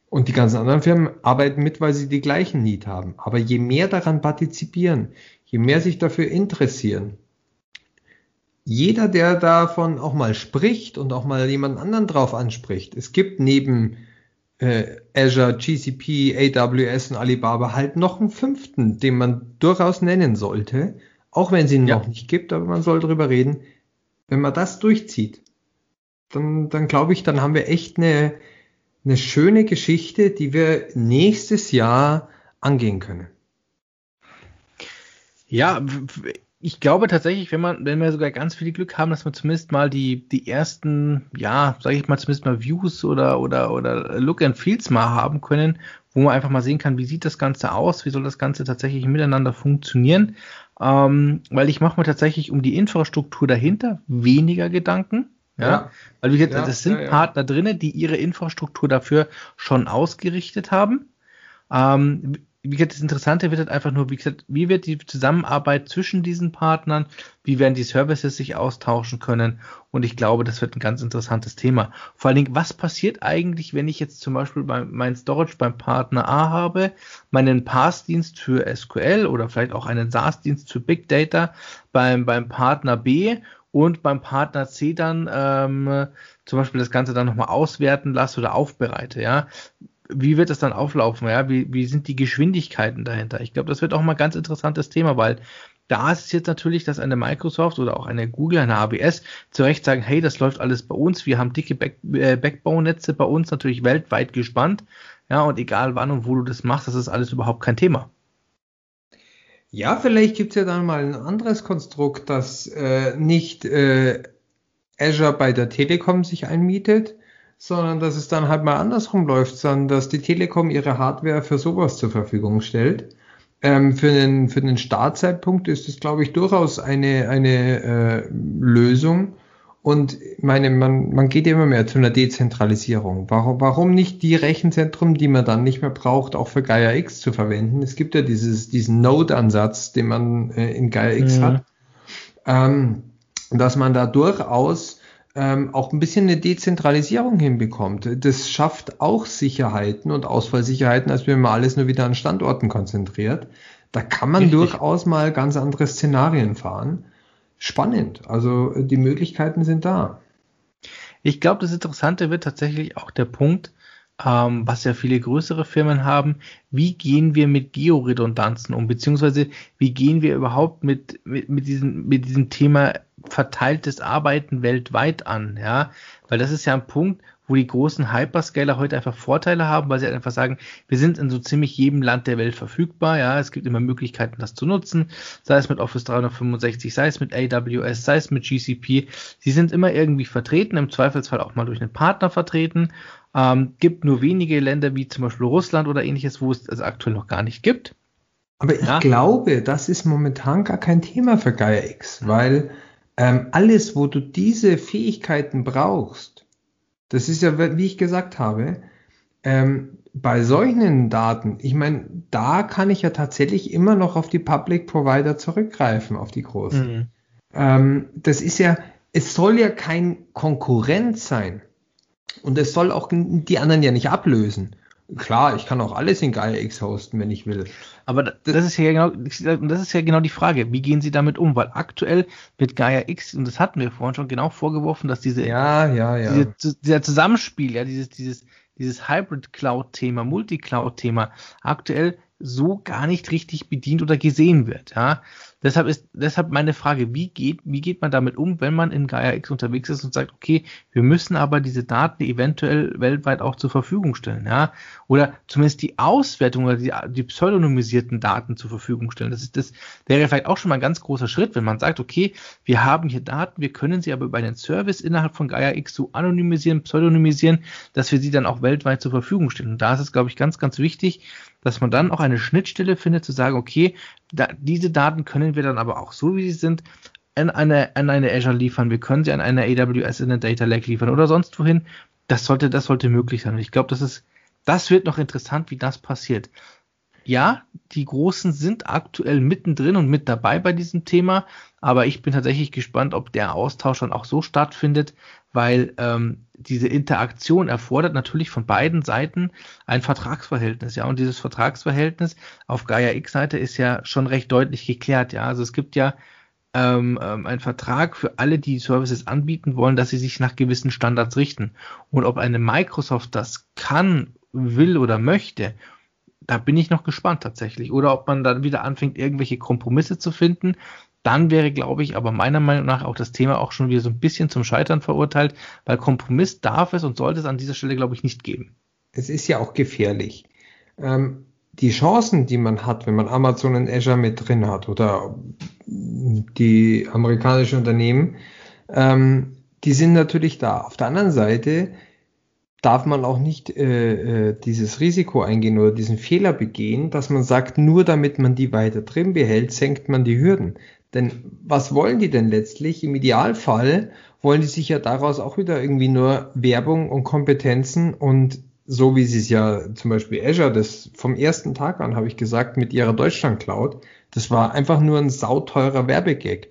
Und die ganzen anderen Firmen arbeiten mit, weil sie die gleichen Need haben. Aber je mehr daran partizipieren, je mehr sich dafür interessieren, jeder, der davon auch mal spricht und auch mal jemand anderen drauf anspricht, es gibt neben äh, Azure, GCP, AWS und Alibaba halt noch einen fünften, den man durchaus nennen sollte, auch wenn es ihn ja. noch nicht gibt, aber man soll drüber reden. Wenn man das durchzieht, dann, dann glaube ich, dann haben wir echt eine, eine schöne Geschichte, die wir nächstes Jahr angehen können. Ja, ich glaube tatsächlich, wenn man, wenn wir sogar ganz viel Glück haben, dass wir zumindest mal die, die ersten, ja, sage ich mal, zumindest mal Views oder, oder, oder Look and Feels mal haben können, wo man einfach mal sehen kann, wie sieht das Ganze aus, wie soll das Ganze tatsächlich miteinander funktionieren. Ähm, weil ich mache mir tatsächlich um die Infrastruktur dahinter weniger Gedanken. Ja, ja. weil wie gesagt, ja, das sind ja, Partner drinnen, die ihre Infrastruktur dafür schon ausgerichtet haben. Ähm, wie gesagt, das Interessante wird halt einfach nur, wie gesagt, wie wird die Zusammenarbeit zwischen diesen Partnern, wie werden die Services sich austauschen können und ich glaube, das wird ein ganz interessantes Thema. Vor allen Dingen, was passiert eigentlich, wenn ich jetzt zum Beispiel bei, mein Storage beim Partner A habe, meinen Pass-Dienst für SQL oder vielleicht auch einen SaaS-Dienst für Big Data beim, beim Partner B und beim Partner C dann ähm, zum Beispiel das Ganze dann nochmal auswerten lasse oder aufbereite, ja wie wird das dann auflaufen? Ja, wie, wie sind die Geschwindigkeiten dahinter? Ich glaube, das wird auch mal ein ganz interessantes Thema, weil da ist es jetzt natürlich, dass eine Microsoft oder auch eine Google, eine ABS zu Recht sagen, hey, das läuft alles bei uns. Wir haben dicke Back äh, Backbone-Netze bei uns natürlich weltweit gespannt. Ja, und egal wann und wo du das machst, das ist alles überhaupt kein Thema. Ja, vielleicht gibt es ja dann mal ein anderes Konstrukt, das äh, nicht äh, Azure bei der Telekom sich einmietet, sondern dass es dann halt mal andersrum läuft, sondern dass die Telekom ihre Hardware für sowas zur Verfügung stellt. Ähm, für, den, für den Startzeitpunkt ist es, glaube ich, durchaus eine, eine äh, Lösung. Und meine, man, man geht immer mehr zu einer Dezentralisierung. Warum, warum nicht die Rechenzentren, die man dann nicht mehr braucht, auch für Gaia X zu verwenden? Es gibt ja dieses, diesen Node-Ansatz, den man äh, in Gaia X mhm. hat, ähm, dass man da durchaus ähm, auch ein bisschen eine Dezentralisierung hinbekommt. Das schafft auch Sicherheiten und Ausfallsicherheiten, als wenn man alles nur wieder an Standorten konzentriert. Da kann man Richtig. durchaus mal ganz andere Szenarien fahren. Spannend. Also die Möglichkeiten sind da. Ich glaube, das Interessante wird tatsächlich auch der Punkt, ähm, was ja viele größere Firmen haben, wie gehen wir mit Georedundanzen um, beziehungsweise wie gehen wir überhaupt mit, mit, mit, diesem, mit diesem Thema verteiltes Arbeiten weltweit an, ja, weil das ist ja ein Punkt, wo die großen Hyperscaler heute einfach Vorteile haben, weil sie halt einfach sagen, wir sind in so ziemlich jedem Land der Welt verfügbar, ja, es gibt immer Möglichkeiten, das zu nutzen, sei es mit Office 365, sei es mit AWS, sei es mit GCP, sie sind immer irgendwie vertreten, im Zweifelsfall auch mal durch einen Partner vertreten, ähm, gibt nur wenige Länder wie zum Beispiel Russland oder ähnliches, wo es es aktuell noch gar nicht gibt. Aber ich ja. glaube, das ist momentan gar kein Thema für Gaia X, weil ähm, alles, wo du diese Fähigkeiten brauchst, das ist ja, wie ich gesagt habe, ähm, bei solchen Daten, ich meine, da kann ich ja tatsächlich immer noch auf die Public Provider zurückgreifen, auf die großen. Mhm. Ähm, das ist ja, es soll ja kein Konkurrent sein. Und es soll auch die anderen ja nicht ablösen. Klar, ich kann auch alles in Gaia X hosten, wenn ich will. Aber das ist ja genau, das ist ja genau die Frage. Wie gehen Sie damit um? Weil aktuell wird Gaia X, und das hatten wir vorhin schon genau vorgeworfen, dass diese, ja, ja, ja. Diese, dieser Zusammenspiel, ja, dieses, dieses, dieses Hybrid Cloud Thema, Multi Cloud Thema aktuell so gar nicht richtig bedient oder gesehen wird, ja. Deshalb ist, deshalb meine Frage, wie geht, wie geht man damit um, wenn man in Gaia X unterwegs ist und sagt, okay, wir müssen aber diese Daten eventuell weltweit auch zur Verfügung stellen, ja? Oder zumindest die Auswertung oder die, die pseudonymisierten Daten zur Verfügung stellen. Das ist, das wäre vielleicht auch schon mal ein ganz großer Schritt, wenn man sagt, okay, wir haben hier Daten, wir können sie aber über einen Service innerhalb von Gaia X so anonymisieren, pseudonymisieren, dass wir sie dann auch weltweit zur Verfügung stellen. Und da ist es, glaube ich, ganz, ganz wichtig, dass man dann auch eine Schnittstelle findet, zu sagen, okay, da, diese Daten können wir dann aber auch so, wie sie sind, an eine, an eine Azure liefern, wir können sie an eine AWS in den Data Lake liefern oder sonst wohin. Das sollte, das sollte möglich sein. Und ich glaube, das ist, das wird noch interessant, wie das passiert. Ja, die Großen sind aktuell mittendrin und mit dabei bei diesem Thema, aber ich bin tatsächlich gespannt, ob der Austausch dann auch so stattfindet, weil ähm, diese Interaktion erfordert natürlich von beiden Seiten ein Vertragsverhältnis, ja, und dieses Vertragsverhältnis auf Gaia X-Seite ist ja schon recht deutlich geklärt, ja, also es gibt ja ähm, ähm, ein Vertrag für alle, die Services anbieten wollen, dass sie sich nach gewissen Standards richten. Und ob eine Microsoft das kann, will oder möchte, da bin ich noch gespannt tatsächlich. Oder ob man dann wieder anfängt, irgendwelche Kompromisse zu finden, dann wäre, glaube ich, aber meiner Meinung nach auch das Thema auch schon wieder so ein bisschen zum Scheitern verurteilt, weil Kompromiss darf es und sollte es an dieser Stelle, glaube ich, nicht geben. Es ist ja auch gefährlich. Ähm, die Chancen, die man hat, wenn man Amazon und Azure mit drin hat oder die amerikanischen Unternehmen, ähm, die sind natürlich da. Auf der anderen Seite darf man auch nicht äh, äh, dieses Risiko eingehen oder diesen Fehler begehen, dass man sagt, nur damit man die weiter drin behält, senkt man die Hürden. Denn was wollen die denn letztlich? Im Idealfall wollen die sich ja daraus auch wieder irgendwie nur Werbung und Kompetenzen und so wie sie es ja zum Beispiel Azure, das vom ersten Tag an habe ich gesagt, mit ihrer Deutschland Cloud, das war einfach nur ein sauteurer Werbegag.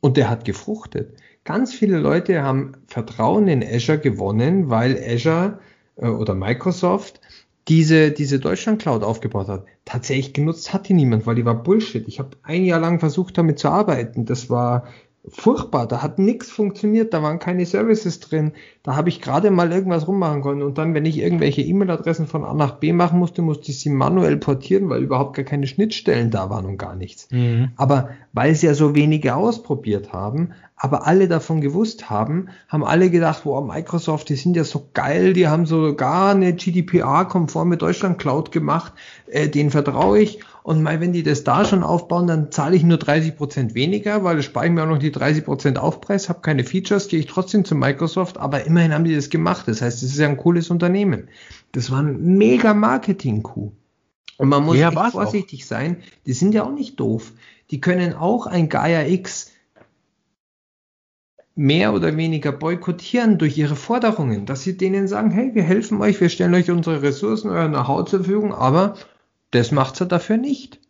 Und der hat gefruchtet. Ganz viele Leute haben Vertrauen in Azure gewonnen, weil Azure äh, oder Microsoft diese, diese Deutschland Cloud aufgebaut hat. Tatsächlich genutzt hat die niemand, weil die war Bullshit. Ich habe ein Jahr lang versucht, damit zu arbeiten. Das war furchtbar. Da hat nichts funktioniert, da waren keine Services drin. Da habe ich gerade mal irgendwas rummachen können. Und dann, wenn ich irgendwelche E-Mail-Adressen von A nach B machen musste, musste ich sie manuell portieren, weil überhaupt gar keine Schnittstellen da waren und gar nichts. Mhm. Aber weil sie ja so wenige ausprobiert haben, aber alle davon gewusst haben, haben alle gedacht, wow, Microsoft, die sind ja so geil, die haben sogar eine GDPR-konforme Deutschland Cloud gemacht, äh, denen vertraue ich. Und mal, wenn die das da schon aufbauen, dann zahle ich nur 30 Prozent weniger, weil das spare ich mir auch noch die 30 Prozent Aufpreis, habe keine Features, gehe ich trotzdem zu Microsoft, aber immerhin haben die das gemacht. Das heißt, es ist ja ein cooles Unternehmen. Das war ein mega Marketing-Coup. Und man muss ja, vorsichtig auch. sein, die sind ja auch nicht doof. Die können auch ein Gaia X mehr oder weniger boykottieren durch ihre Forderungen, dass sie denen sagen, hey, wir helfen euch, wir stellen euch unsere Ressourcen, euer Know-how zur Verfügung, aber das macht er dafür nicht.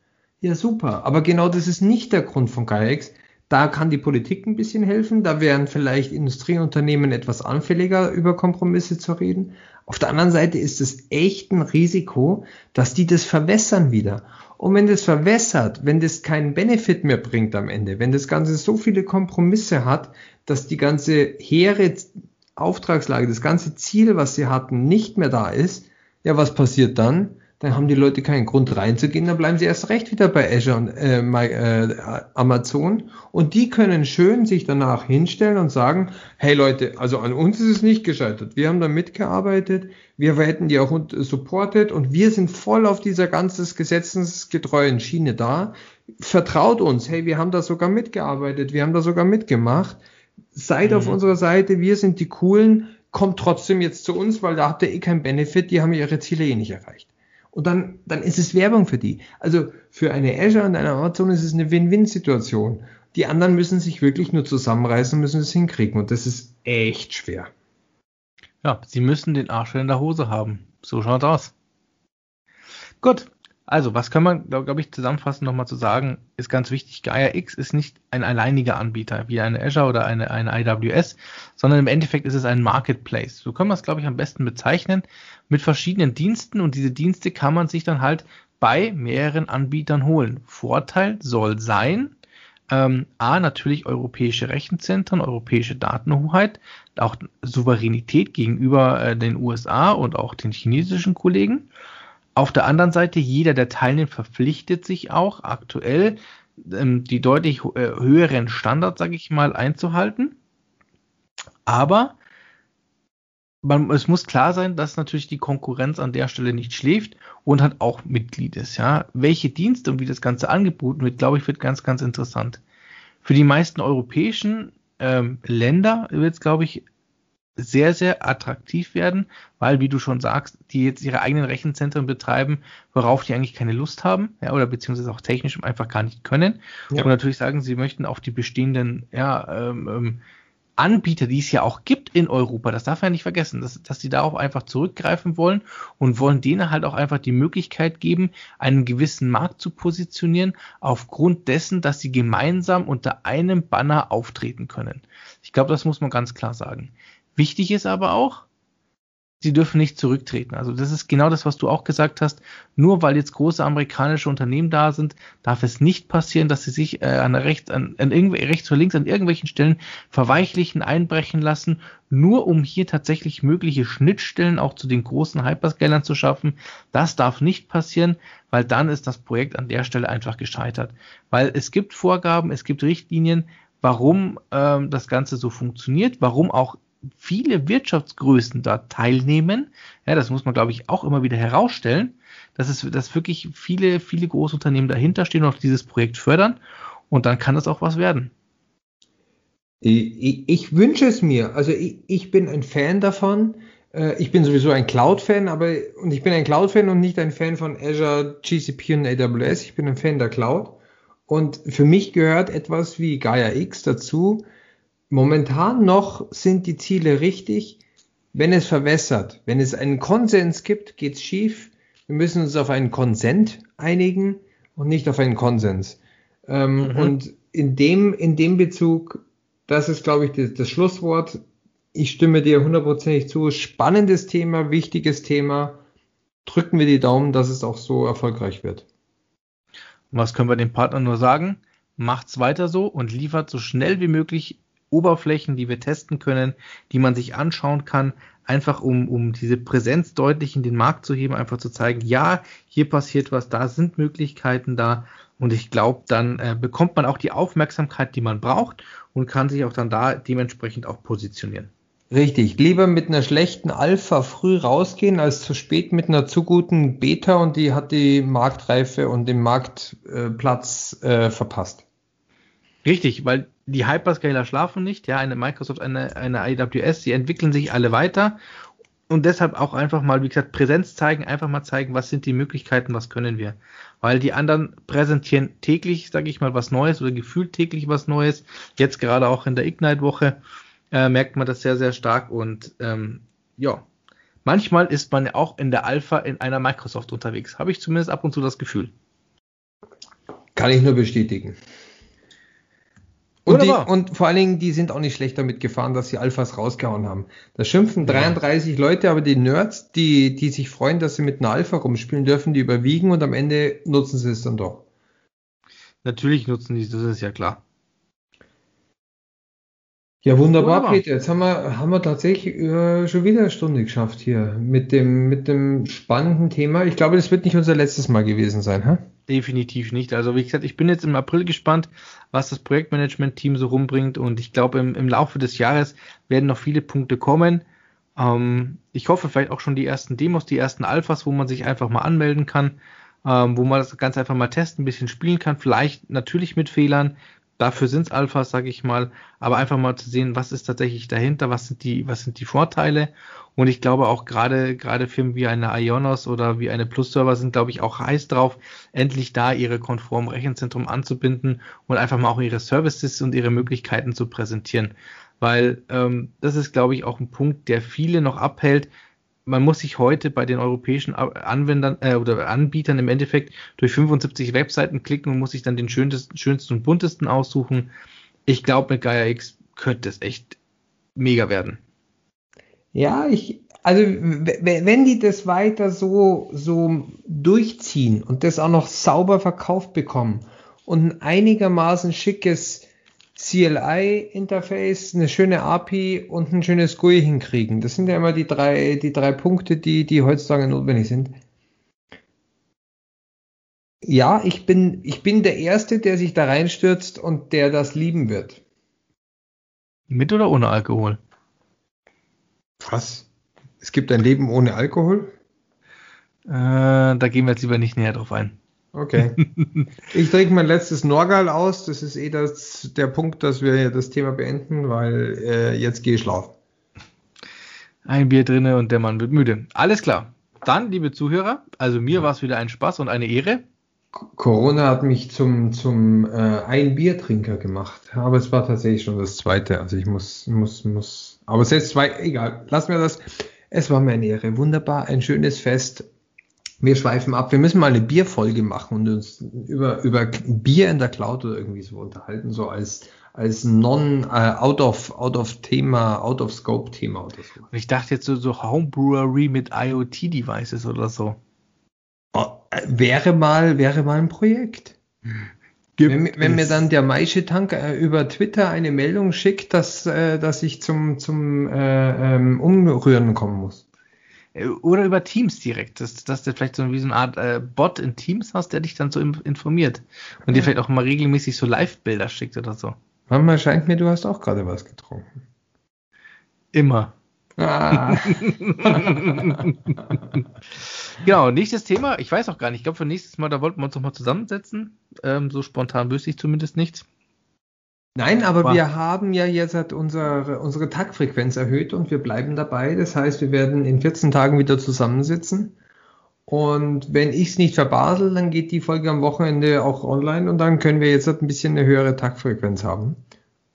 Ja, super. Aber genau das ist nicht der Grund von GAIX. Da kann die Politik ein bisschen helfen. Da wären vielleicht Industrieunternehmen etwas anfälliger, über Kompromisse zu reden. Auf der anderen Seite ist es echt ein Risiko, dass die das verwässern wieder. Und wenn das verwässert, wenn das keinen Benefit mehr bringt am Ende, wenn das Ganze so viele Kompromisse hat, dass die ganze hehre Auftragslage, das ganze Ziel, was sie hatten, nicht mehr da ist, ja, was passiert dann? Dann haben die Leute keinen Grund reinzugehen, dann bleiben sie erst recht wieder bei Azure und äh, äh, Amazon und die können schön sich danach hinstellen und sagen, hey Leute, also an uns ist es nicht gescheitert, wir haben da mitgearbeitet, wir hätten die auch supportet und wir sind voll auf dieser ganzen gesetzesgetreuen Schiene da. Vertraut uns, hey, wir haben da sogar mitgearbeitet, wir haben da sogar mitgemacht seid mhm. auf unserer Seite, wir sind die Coolen, kommt trotzdem jetzt zu uns, weil da habt ihr eh keinen Benefit, die haben ihre Ziele eh nicht erreicht. Und dann, dann ist es Werbung für die. Also für eine Azure und eine Amazon ist es eine Win-Win-Situation. Die anderen müssen sich wirklich nur zusammenreißen, müssen es hinkriegen. Und das ist echt schwer. Ja, sie müssen den Arsch in der Hose haben. So schaut aus. Gut, also, was kann man, glaube glaub ich, zusammenfassend nochmal zu sagen, ist ganz wichtig. Gaia X ist nicht ein alleiniger Anbieter, wie eine Azure oder eine, eine AWS, sondern im Endeffekt ist es ein Marketplace. So kann man es, glaube ich, am besten bezeichnen, mit verschiedenen Diensten und diese Dienste kann man sich dann halt bei mehreren Anbietern holen. Vorteil soll sein, ähm, A, natürlich europäische Rechenzentren, europäische Datenhoheit, auch Souveränität gegenüber äh, den USA und auch den chinesischen Kollegen. Auf der anderen Seite, jeder der Teilnehmer verpflichtet sich auch aktuell, ähm, die deutlich äh, höheren Standards, sage ich mal, einzuhalten. Aber man, es muss klar sein, dass natürlich die Konkurrenz an der Stelle nicht schläft und hat auch Mitglied ist. Ja, welche Dienste und wie das Ganze angeboten wird, glaube ich, wird ganz, ganz interessant. Für die meisten europäischen ähm, Länder wird es, glaube ich, sehr, sehr attraktiv werden, weil, wie du schon sagst, die jetzt ihre eigenen Rechenzentren betreiben, worauf die eigentlich keine Lust haben, ja, oder beziehungsweise auch technisch einfach gar nicht können. Ja. Und natürlich sagen, sie möchten auf die bestehenden, ja, ähm, ähm, Anbieter, die es ja auch gibt in Europa, das darf man ja nicht vergessen, dass, dass die darauf einfach zurückgreifen wollen und wollen denen halt auch einfach die Möglichkeit geben, einen gewissen Markt zu positionieren, aufgrund dessen, dass sie gemeinsam unter einem Banner auftreten können. Ich glaube, das muss man ganz klar sagen. Wichtig ist aber auch, sie dürfen nicht zurücktreten. Also das ist genau das, was du auch gesagt hast. Nur weil jetzt große amerikanische Unternehmen da sind, darf es nicht passieren, dass sie sich äh, an rechts, an, an rechts oder links an irgendwelchen Stellen verweichlichen, einbrechen lassen, nur um hier tatsächlich mögliche Schnittstellen auch zu den großen Hyperscalern zu schaffen. Das darf nicht passieren, weil dann ist das Projekt an der Stelle einfach gescheitert. Weil es gibt Vorgaben, es gibt Richtlinien, warum ähm, das Ganze so funktioniert, warum auch viele Wirtschaftsgrößen da teilnehmen. Ja, das muss man, glaube ich, auch immer wieder herausstellen, dass es, dass wirklich viele, viele Großunternehmen dahinter stehen und auch dieses Projekt fördern. Und dann kann das auch was werden. Ich, ich wünsche es mir. Also ich, ich bin ein Fan davon. Äh, ich bin sowieso ein Cloud-Fan, aber und ich bin ein Cloud-Fan und nicht ein Fan von Azure, GCP und AWS. Ich bin ein Fan der Cloud. Und für mich gehört etwas wie Gaia X dazu. Momentan noch sind die Ziele richtig. Wenn es verwässert, wenn es einen Konsens gibt, geht's schief. Wir müssen uns auf einen Konsent einigen und nicht auf einen Konsens. Ähm, mhm. Und in dem, in dem Bezug, das ist, glaube ich, das, das Schlusswort. Ich stimme dir hundertprozentig zu. Spannendes Thema, wichtiges Thema. Drücken wir die Daumen, dass es auch so erfolgreich wird. Was können wir dem Partner nur sagen? Macht's weiter so und liefert so schnell wie möglich Oberflächen, die wir testen können, die man sich anschauen kann, einfach um, um diese Präsenz deutlich in den Markt zu heben, einfach zu zeigen, ja, hier passiert was, da sind Möglichkeiten da. Und ich glaube, dann äh, bekommt man auch die Aufmerksamkeit, die man braucht und kann sich auch dann da dementsprechend auch positionieren. Richtig, lieber mit einer schlechten Alpha früh rausgehen, als zu spät mit einer zu guten Beta und die hat die Marktreife und den Marktplatz äh, verpasst. Richtig, weil die Hyperscaler schlafen nicht, ja, eine Microsoft, eine, eine AWS, die entwickeln sich alle weiter und deshalb auch einfach mal, wie gesagt, Präsenz zeigen, einfach mal zeigen, was sind die Möglichkeiten, was können wir. Weil die anderen präsentieren täglich, sage ich mal, was Neues oder gefühlt täglich was Neues. Jetzt gerade auch in der Ignite-Woche äh, merkt man das sehr, sehr stark und ähm, ja, manchmal ist man ja auch in der Alpha in einer Microsoft unterwegs. Habe ich zumindest ab und zu das Gefühl. Kann ich nur bestätigen. Und, die, und, vor allen Dingen, die sind auch nicht schlecht damit gefahren, dass sie Alphas rausgehauen haben. Da schimpfen 33 ja. Leute, aber die Nerds, die, die sich freuen, dass sie mit einer Alpha rumspielen dürfen, die überwiegen und am Ende nutzen sie es dann doch. Natürlich nutzen die, das ist ja klar. Ja, wunderbar, wunderbar, Peter. Jetzt haben wir, haben wir tatsächlich äh, schon wieder eine Stunde geschafft hier mit dem, mit dem spannenden Thema. Ich glaube, das wird nicht unser letztes Mal gewesen sein, hä? Definitiv nicht. Also, wie gesagt, ich bin jetzt im April gespannt, was das Projektmanagement-Team so rumbringt und ich glaube, im, im Laufe des Jahres werden noch viele Punkte kommen. Ähm, ich hoffe vielleicht auch schon die ersten Demos, die ersten Alphas, wo man sich einfach mal anmelden kann, ähm, wo man das ganz einfach mal testen, ein bisschen spielen kann, vielleicht natürlich mit Fehlern, Dafür sind es Alphas, sage ich mal, aber einfach mal zu sehen, was ist tatsächlich dahinter, was sind die, was sind die Vorteile. Und ich glaube auch gerade, gerade Firmen wie eine Ionos oder wie eine Plus-Server sind, glaube ich, auch heiß drauf, endlich da ihre konformen Rechenzentrum anzubinden und einfach mal auch ihre Services und ihre Möglichkeiten zu präsentieren. Weil ähm, das ist, glaube ich, auch ein Punkt, der viele noch abhält, man muss sich heute bei den europäischen Anwendern äh, oder Anbietern im Endeffekt durch 75 Webseiten klicken und muss sich dann den schönsten, schönsten und buntesten aussuchen. Ich glaube, mit Gaia X könnte es echt mega werden. Ja, ich, also wenn die das weiter so, so durchziehen und das auch noch sauber verkauft bekommen und ein einigermaßen schickes CLI-Interface, eine schöne API und ein schönes GUI hinkriegen. Das sind ja immer die drei, die drei Punkte, die, die heutzutage notwendig sind. Ja, ich bin, ich bin der Erste, der sich da reinstürzt und der das lieben wird. Mit oder ohne Alkohol? Was? Es gibt ein Leben ohne Alkohol? Äh, da gehen wir jetzt lieber nicht näher drauf ein. Okay. Ich trinke mein letztes Norgal aus. Das ist eh das, der Punkt, dass wir das Thema beenden, weil äh, jetzt gehe ich schlafen. Ein Bier drinne und der Mann wird müde. Alles klar. Dann, liebe Zuhörer, also mir war es wieder ein Spaß und eine Ehre. Corona hat mich zum, zum äh, ein Biertrinker gemacht, aber es war tatsächlich schon das zweite. Also ich muss, muss, muss. Aber selbst zwei, egal, lassen wir das. Es war mir eine Ehre. Wunderbar, ein schönes Fest wir schweifen ab. Wir müssen mal eine Bierfolge machen und uns über, über Bier in der Cloud oder irgendwie so unterhalten, so als, als non, uh, out of, out of Thema, out of scope Thema oder so. Ich dachte jetzt so, so Homebrewery mit IoT Devices oder so. Oh, äh, wäre mal, wäre mal ein Projekt. Wenn, wenn mir dann der Maische Tank äh, über Twitter eine Meldung schickt, dass, äh, dass ich zum, zum äh, ähm, Umrühren kommen muss. Äh, oder über Teams direkt, dass, dass du vielleicht so wie so eine Art äh, Bot in Teams hast, der dich dann so informiert und ja. dir vielleicht auch mal regelmäßig so Live-Bilder schickt oder so. Manchmal scheint mir, du hast auch gerade was getrunken. Immer. Ah. genau, nächstes Thema. Ich weiß auch gar nicht. Ich glaube, für nächstes Mal, da wollten wir uns noch mal zusammensetzen. Ähm, so spontan wüsste ich zumindest nichts. Nein, aber War. wir haben ja jetzt halt unsere, unsere Taktfrequenz erhöht und wir bleiben dabei. Das heißt, wir werden in 14 Tagen wieder zusammensitzen. Und wenn ich es nicht verbasel, dann geht die Folge am Wochenende auch online und dann können wir jetzt halt ein bisschen eine höhere Taktfrequenz haben.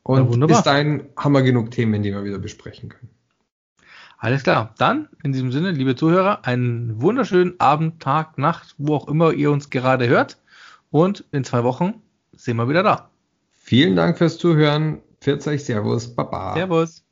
Und ja, bis dahin haben wir genug Themen, die wir wieder besprechen können. Alles klar. Dann, in diesem Sinne, liebe Zuhörer, einen wunderschönen Abend, Tag, Nacht, wo auch immer ihr uns gerade hört. Und in zwei Wochen sind wir wieder da. Vielen Dank fürs Zuhören. Pfiat euch, Servus, Baba. Servus.